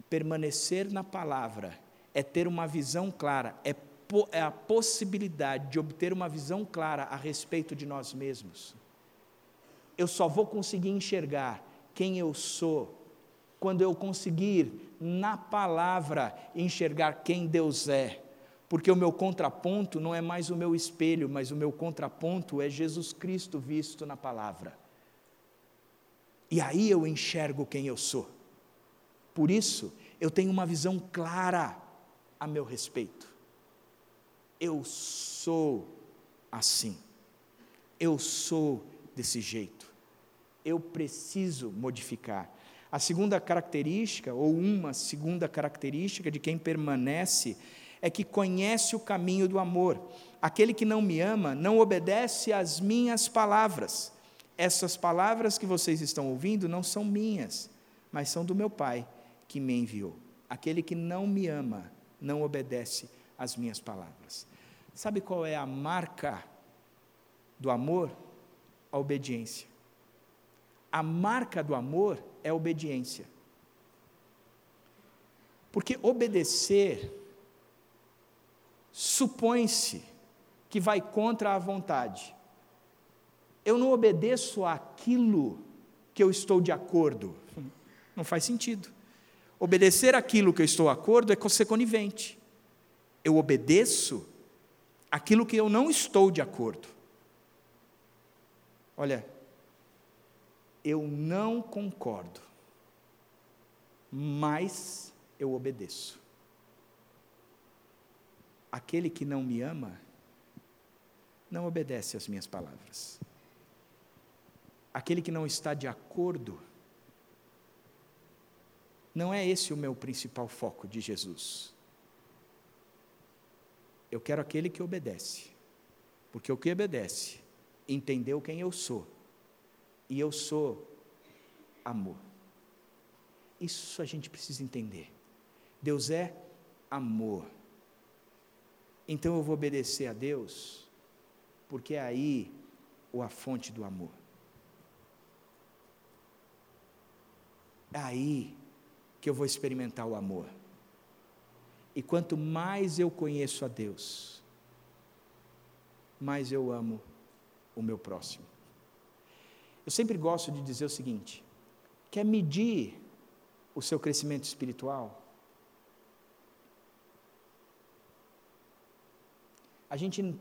Permanecer na palavra é ter uma visão clara, é é a possibilidade de obter uma visão clara a respeito de nós mesmos. Eu só vou conseguir enxergar quem eu sou quando eu conseguir, na palavra, enxergar quem Deus é. Porque o meu contraponto não é mais o meu espelho, mas o meu contraponto é Jesus Cristo visto na palavra. E aí eu enxergo quem eu sou. Por isso, eu tenho uma visão clara a meu respeito. Eu sou assim. Eu sou desse jeito. Eu preciso modificar. A segunda característica, ou uma segunda característica de quem permanece, é que conhece o caminho do amor. Aquele que não me ama não obedece às minhas palavras. Essas palavras que vocês estão ouvindo não são minhas, mas são do meu Pai que me enviou. Aquele que não me ama não obedece às minhas palavras. Sabe qual é a marca do amor? A obediência. A marca do amor é a obediência. Porque obedecer supõe-se que vai contra a vontade. Eu não obedeço àquilo que eu estou de acordo. Não faz sentido. Obedecer aquilo que eu estou de acordo é ser conivente. Eu obedeço aquilo que eu não estou de acordo. Olha, eu não concordo, mas eu obedeço. Aquele que não me ama, não obedece às minhas palavras. Aquele que não está de acordo, não é esse o meu principal foco de Jesus. Eu quero aquele que obedece, porque o que obedece entendeu quem eu sou, e eu sou amor. Isso a gente precisa entender. Deus é amor. Então eu vou obedecer a Deus, porque é aí a fonte do amor. É aí que eu vou experimentar o amor. E quanto mais eu conheço a Deus, mais eu amo o meu próximo. Eu sempre gosto de dizer o seguinte: quer medir o seu crescimento espiritual? A gente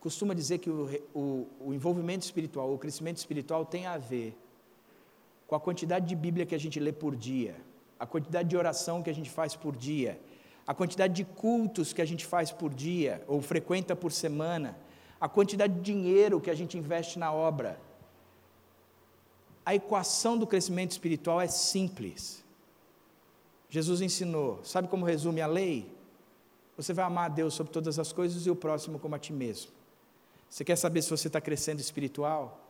costuma dizer que o, o, o, envolvimento espiritual, o crescimento espiritual tem a ver com a quantidade de Bíblia que a gente lê por dia, a quantidade de oração que a gente faz por dia, a quantidade de cultos que a gente faz por dia ou frequenta por semana, a quantidade de dinheiro que a gente investe na obra. A equação do crescimento espiritual é simples. Jesus ensinou, sabe como resume a lei? Você vai amar a Deus sobre todas as coisas e o próximo como a ti mesmo. Você quer saber se você está crescendo espiritual?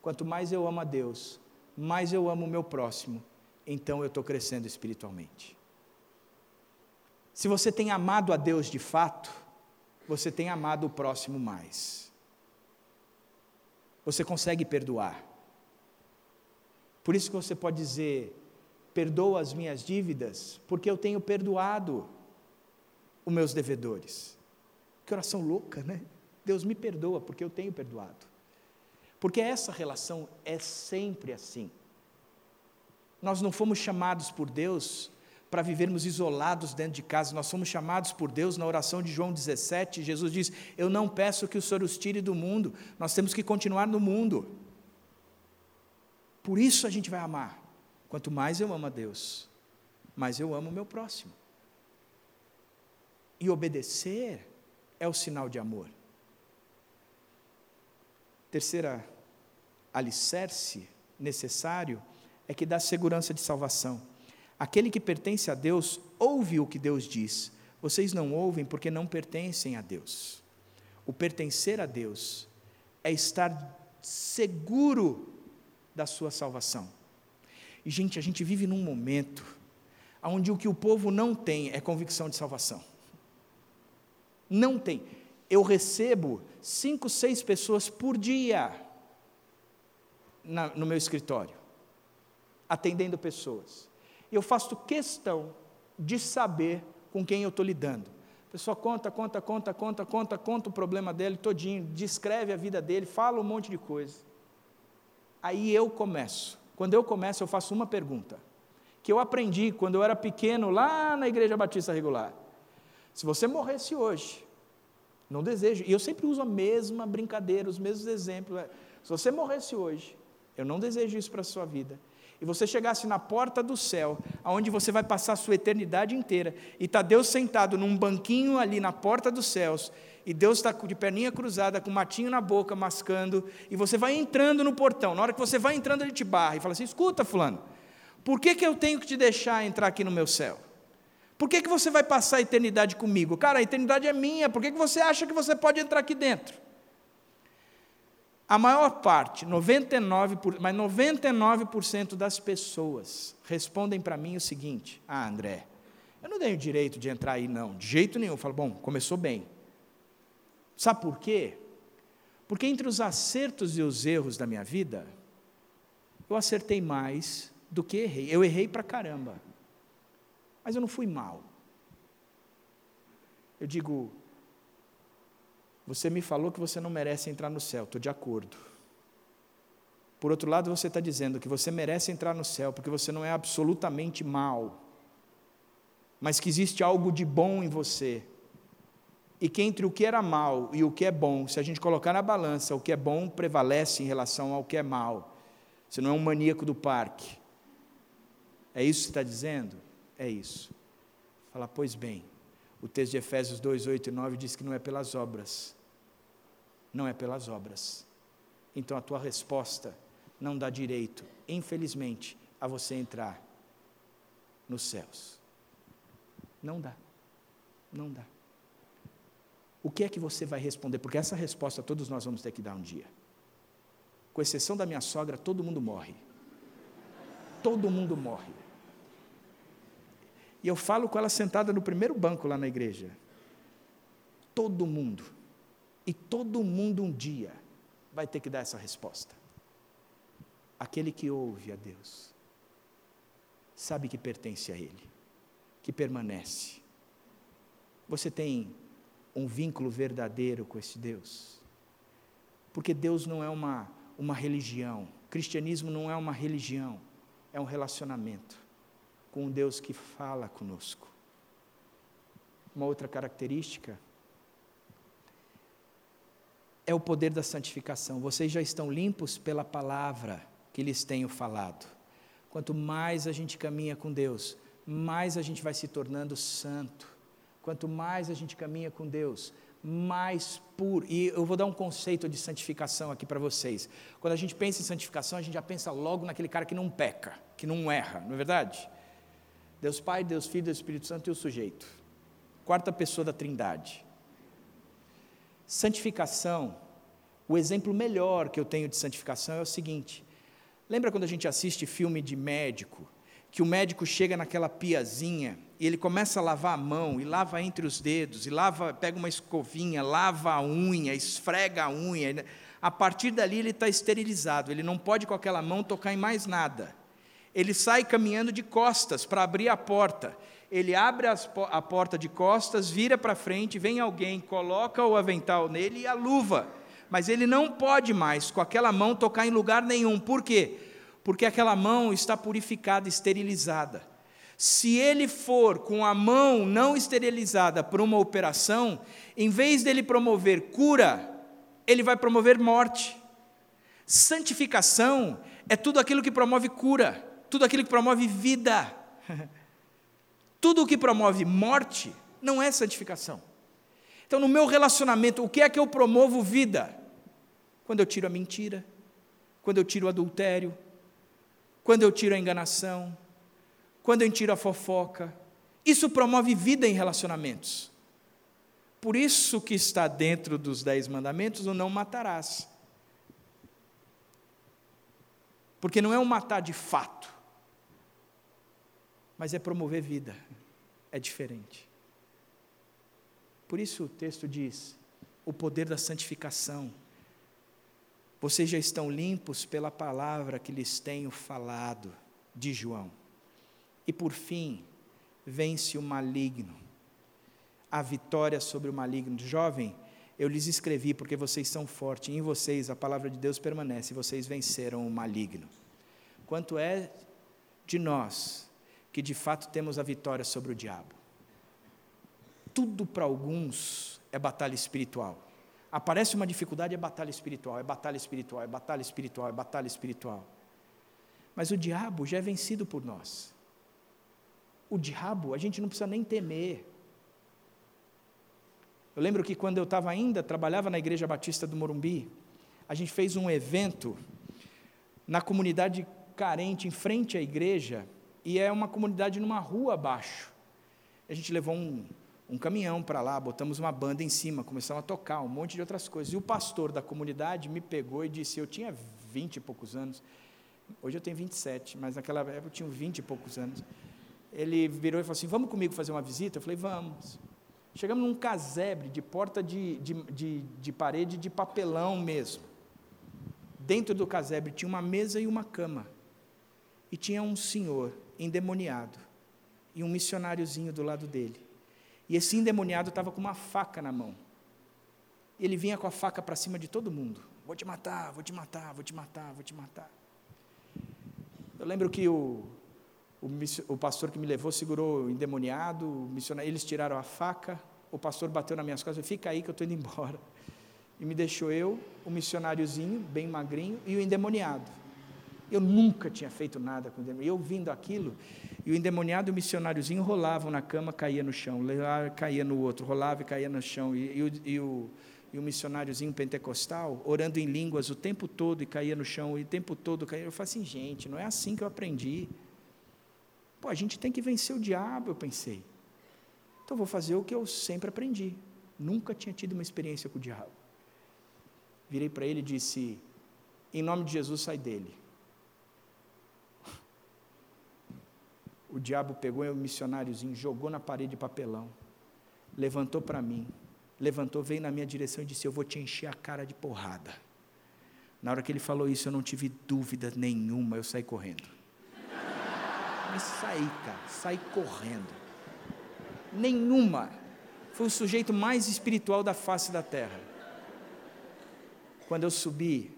Quanto mais eu amo a Deus, mais eu amo o meu próximo, então eu estou crescendo espiritualmente. Se você tem amado a Deus de fato, você tem amado o próximo mais. Você consegue perdoar. Por isso que você pode dizer: perdoa as minhas dívidas, porque eu tenho perdoado os meus devedores. Que oração louca, né? Deus me perdoa porque eu tenho perdoado. Porque essa relação é sempre assim. Nós não fomos chamados por Deus para vivermos isolados dentro de casa, nós fomos chamados por Deus na oração de João 17. Jesus diz: Eu não peço que o Senhor os tire do mundo, nós temos que continuar no mundo. Por isso a gente vai amar. Quanto mais eu amo a Deus, mais eu amo o meu próximo. E obedecer é o sinal de amor. Terceira alicerce necessário é que dá segurança de salvação. Aquele que pertence a Deus ouve o que Deus diz. Vocês não ouvem porque não pertencem a Deus. O pertencer a Deus é estar seguro da sua salvação. E, gente, a gente vive num momento onde o que o povo não tem é convicção de salvação. Não tem. Eu recebo cinco, seis pessoas por dia na, no meu escritório, atendendo pessoas. Eu faço questão de saber com quem eu estou lidando. A pessoa conta, conta, conta, conta, conta, conta o problema dele todinho, descreve a vida dele, fala um monte de coisa. Aí eu começo. Quando eu começo, eu faço uma pergunta, que eu aprendi quando eu era pequeno lá na Igreja Batista Regular. Se você morresse hoje, não desejo, e eu sempre uso a mesma brincadeira, os mesmos exemplos. É, se você morresse hoje, eu não desejo isso para a sua vida. E você chegasse na porta do céu, aonde você vai passar a sua eternidade inteira, e está Deus sentado num banquinho ali na porta dos céus, e Deus está de perninha cruzada, com um matinho na boca, mascando, e você vai entrando no portão. Na hora que você vai entrando, ele te barra e fala assim: escuta, Fulano, por que, que eu tenho que te deixar entrar aqui no meu céu? Por que, que você vai passar a eternidade comigo? Cara, a eternidade é minha, por que, que você acha que você pode entrar aqui dentro? A maior parte, 99%, por, mas 99% das pessoas respondem para mim o seguinte: Ah, André, eu não tenho direito de entrar aí, não, de jeito nenhum. Eu falo, bom, começou bem. Sabe por quê? Porque entre os acertos e os erros da minha vida, eu acertei mais do que errei. Eu errei para caramba, mas eu não fui mal. Eu digo, você me falou que você não merece entrar no céu, estou de acordo. Por outro lado, você está dizendo que você merece entrar no céu porque você não é absolutamente mal, mas que existe algo de bom em você. E que entre o que era mal e o que é bom, se a gente colocar na balança, o que é bom prevalece em relação ao que é mal. Você não é um maníaco do parque. É isso que está dizendo? É isso. Fala, pois bem, o texto de Efésios 2, 8 e 9 diz que não é pelas obras, não é pelas obras. Então a tua resposta não dá direito, infelizmente, a você entrar nos céus. Não dá. Não dá. O que é que você vai responder? Porque essa resposta todos nós vamos ter que dar um dia. Com exceção da minha sogra, todo mundo morre. Todo mundo morre. E eu falo com ela sentada no primeiro banco lá na igreja. Todo mundo e todo mundo um dia vai ter que dar essa resposta. Aquele que ouve a Deus, sabe que pertence a Ele, que permanece. Você tem um vínculo verdadeiro com esse Deus? Porque Deus não é uma, uma religião, cristianismo não é uma religião, é um relacionamento com um Deus que fala conosco. Uma outra característica é o poder da santificação. Vocês já estão limpos pela palavra que lhes tenho falado. Quanto mais a gente caminha com Deus, mais a gente vai se tornando santo. Quanto mais a gente caminha com Deus, mais puro. E eu vou dar um conceito de santificação aqui para vocês. Quando a gente pensa em santificação, a gente já pensa logo naquele cara que não peca, que não erra, não é verdade? Deus Pai, Deus Filho, Deus Espírito Santo e o sujeito. Quarta pessoa da Trindade. Santificação, o exemplo melhor que eu tenho de santificação é o seguinte: lembra quando a gente assiste filme de médico, que o médico chega naquela piazinha e ele começa a lavar a mão e lava entre os dedos e lava, pega uma escovinha, lava a unha, esfrega a unha. A partir dali ele está esterilizado, ele não pode com aquela mão tocar em mais nada. Ele sai caminhando de costas para abrir a porta ele abre a porta de costas, vira para frente, vem alguém, coloca o avental nele e a luva. Mas ele não pode mais, com aquela mão, tocar em lugar nenhum. Por quê? Porque aquela mão está purificada, esterilizada. Se ele for com a mão não esterilizada para uma operação, em vez dele promover cura, ele vai promover morte. Santificação é tudo aquilo que promove cura, tudo aquilo que promove vida. Tudo o que promove morte não é santificação. Então, no meu relacionamento, o que é que eu promovo vida? Quando eu tiro a mentira, quando eu tiro o adultério, quando eu tiro a enganação, quando eu tiro a fofoca. Isso promove vida em relacionamentos. Por isso que está dentro dos dez mandamentos o não matarás. Porque não é um matar de fato, mas é promover vida. É diferente. Por isso o texto diz: o poder da santificação. Vocês já estão limpos pela palavra que lhes tenho falado, de João. E por fim, vence o maligno. A vitória sobre o maligno. Jovem, eu lhes escrevi porque vocês são fortes, em vocês a palavra de Deus permanece, vocês venceram o maligno. Quanto é de nós que de fato temos a vitória sobre o diabo. Tudo para alguns é batalha espiritual. Aparece uma dificuldade, é batalha espiritual, é batalha espiritual, é batalha espiritual, é batalha espiritual. Mas o diabo já é vencido por nós. O diabo, a gente não precisa nem temer. Eu lembro que quando eu estava ainda, trabalhava na Igreja Batista do Morumbi, a gente fez um evento na comunidade carente, em frente à igreja, e é uma comunidade numa rua abaixo. A gente levou um, um caminhão para lá, botamos uma banda em cima, começamos a tocar um monte de outras coisas. E o pastor da comunidade me pegou e disse: Eu tinha vinte e poucos anos, hoje eu tenho 27, mas naquela época eu tinha vinte e poucos anos. Ele virou e falou assim: Vamos comigo fazer uma visita? Eu falei: Vamos. Chegamos num casebre de porta de, de, de, de parede de papelão mesmo. Dentro do casebre tinha uma mesa e uma cama. E tinha um senhor endemoniado e um missionáriozinho do lado dele. E esse endemoniado estava com uma faca na mão. Ele vinha com a faca para cima de todo mundo. Vou te matar, vou te matar, vou te matar, vou te matar. Eu lembro que o, o, o pastor que me levou segurou o endemoniado, o eles tiraram a faca, o pastor bateu nas minhas costas, fica aí que eu estou indo embora. E me deixou eu, o missionáriozinho, bem magrinho, e o endemoniado. Eu nunca tinha feito nada com o endemoniado. Eu vindo aquilo, e o endemoniado e o missionáriozinho rolavam na cama, caía no chão, caía no outro, rolava e caía no chão. E, e, o, e, o, e o missionáriozinho pentecostal, orando em línguas o tempo todo e caía no chão, e o tempo todo caía. Eu falei assim, gente, não é assim que eu aprendi. Pô, a gente tem que vencer o diabo, eu pensei. Então vou fazer o que eu sempre aprendi. Nunca tinha tido uma experiência com o diabo. Virei para ele e disse: Em nome de Jesus, sai dele. O diabo pegou o missionáriozinho, jogou na parede de papelão, levantou para mim, levantou, veio na minha direção e disse: Eu vou te encher a cara de porrada. Na hora que ele falou isso, eu não tive dúvida nenhuma, eu saí correndo. Mas saí, cara, saí correndo. Nenhuma. Foi o sujeito mais espiritual da face da terra. Quando eu subi,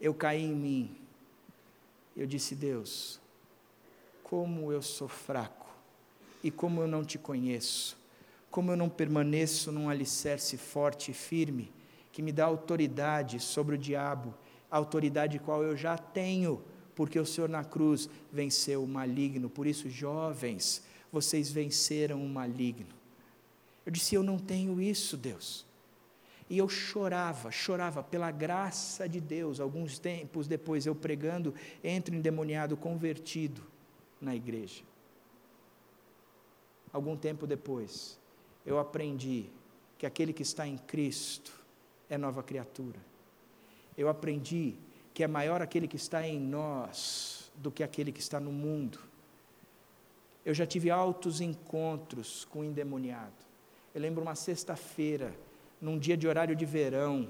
eu caí em mim. Eu disse: Deus, como eu sou fraco e como eu não te conheço, como eu não permaneço num alicerce forte e firme que me dá autoridade sobre o diabo, autoridade qual eu já tenho, porque o Senhor na cruz venceu o maligno. Por isso, jovens, vocês venceram o maligno. Eu disse: Eu não tenho isso, Deus. E eu chorava, chorava pela graça de Deus. Alguns tempos depois, eu pregando, entro endemoniado, convertido na igreja. Algum tempo depois, eu aprendi que aquele que está em Cristo é nova criatura. Eu aprendi que é maior aquele que está em nós do que aquele que está no mundo. Eu já tive altos encontros com o endemoniado. Eu lembro uma sexta-feira, num dia de horário de verão,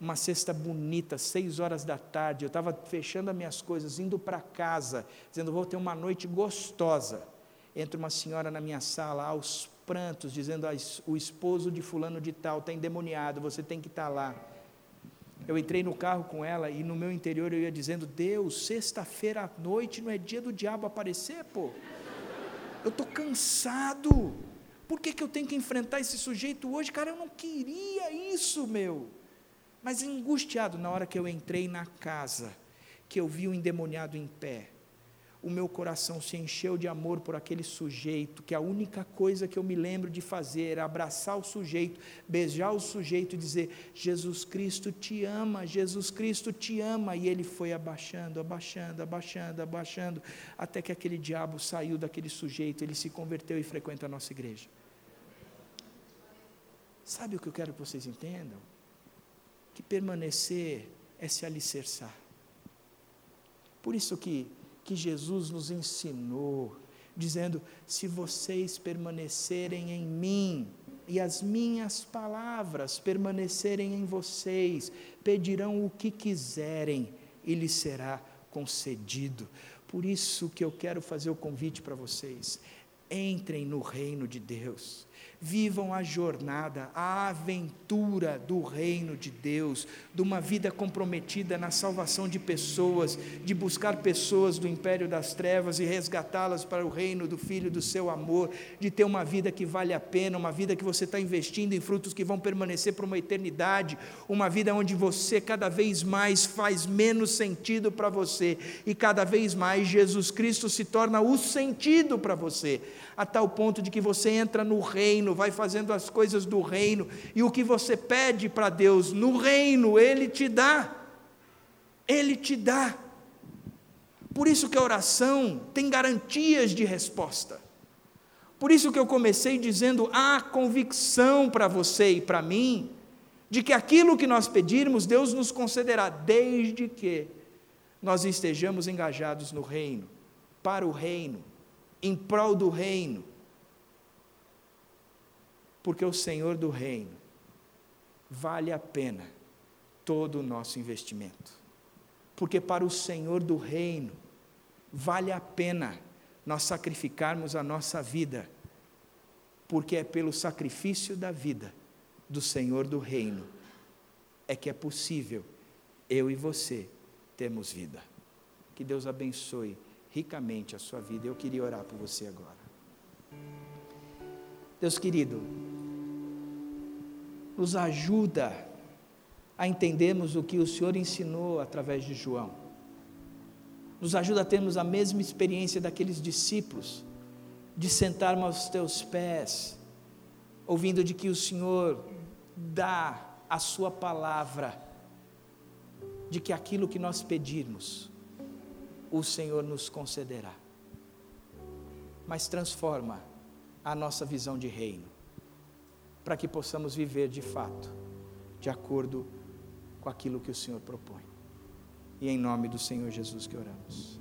uma cesta bonita, seis horas da tarde, eu estava fechando as minhas coisas, indo para casa, dizendo, vou ter uma noite gostosa. Entra uma senhora na minha sala, aos prantos, dizendo, ah, o esposo de fulano de tal está endemoniado, você tem que estar tá lá. Eu entrei no carro com ela e no meu interior eu ia dizendo, Deus, sexta-feira à noite não é dia do diabo aparecer, pô. Eu estou cansado. Por que, que eu tenho que enfrentar esse sujeito hoje? Cara, eu não queria isso, meu. Mas angustiado na hora que eu entrei na casa, que eu vi o endemoniado em pé, o meu coração se encheu de amor por aquele sujeito, que a única coisa que eu me lembro de fazer era abraçar o sujeito, beijar o sujeito e dizer: Jesus Cristo te ama, Jesus Cristo te ama. E ele foi abaixando, abaixando, abaixando, abaixando, até que aquele diabo saiu daquele sujeito, ele se converteu e frequenta a nossa igreja. Sabe o que eu quero que vocês entendam? Que permanecer é se alicerçar. Por isso que, que Jesus nos ensinou, dizendo: se vocês permanecerem em mim, e as minhas palavras permanecerem em vocês, pedirão o que quiserem e lhes será concedido. Por isso que eu quero fazer o convite para vocês. Entrem no reino de Deus vivam a jornada, a aventura do reino de Deus, de uma vida comprometida na salvação de pessoas, de buscar pessoas do império das trevas e resgatá-las para o reino do Filho do seu amor, de ter uma vida que vale a pena, uma vida que você está investindo em frutos que vão permanecer por uma eternidade, uma vida onde você cada vez mais faz menos sentido para você e cada vez mais Jesus Cristo se torna o sentido para você a tal ponto de que você entra no reino, vai fazendo as coisas do reino, e o que você pede para Deus no reino, Ele te dá. Ele te dá. Por isso que a oração tem garantias de resposta. Por isso que eu comecei dizendo: há convicção para você e para mim, de que aquilo que nós pedirmos, Deus nos concederá, desde que nós estejamos engajados no reino, para o reino, em prol do reino. Porque o Senhor do reino vale a pena todo o nosso investimento. Porque para o Senhor do reino vale a pena nós sacrificarmos a nossa vida, porque é pelo sacrifício da vida do Senhor do reino é que é possível eu e você termos vida. Que Deus abençoe ricamente a sua vida. Eu queria orar por você agora. Deus querido, nos ajuda a entendermos o que o Senhor ensinou através de João. Nos ajuda a termos a mesma experiência daqueles discípulos, de sentarmos aos teus pés, ouvindo de que o Senhor dá a Sua palavra, de que aquilo que nós pedirmos, o Senhor nos concederá. Mas transforma a nossa visão de reino, para que possamos viver de fato, de acordo com aquilo que o Senhor propõe. E em nome do Senhor Jesus que oramos.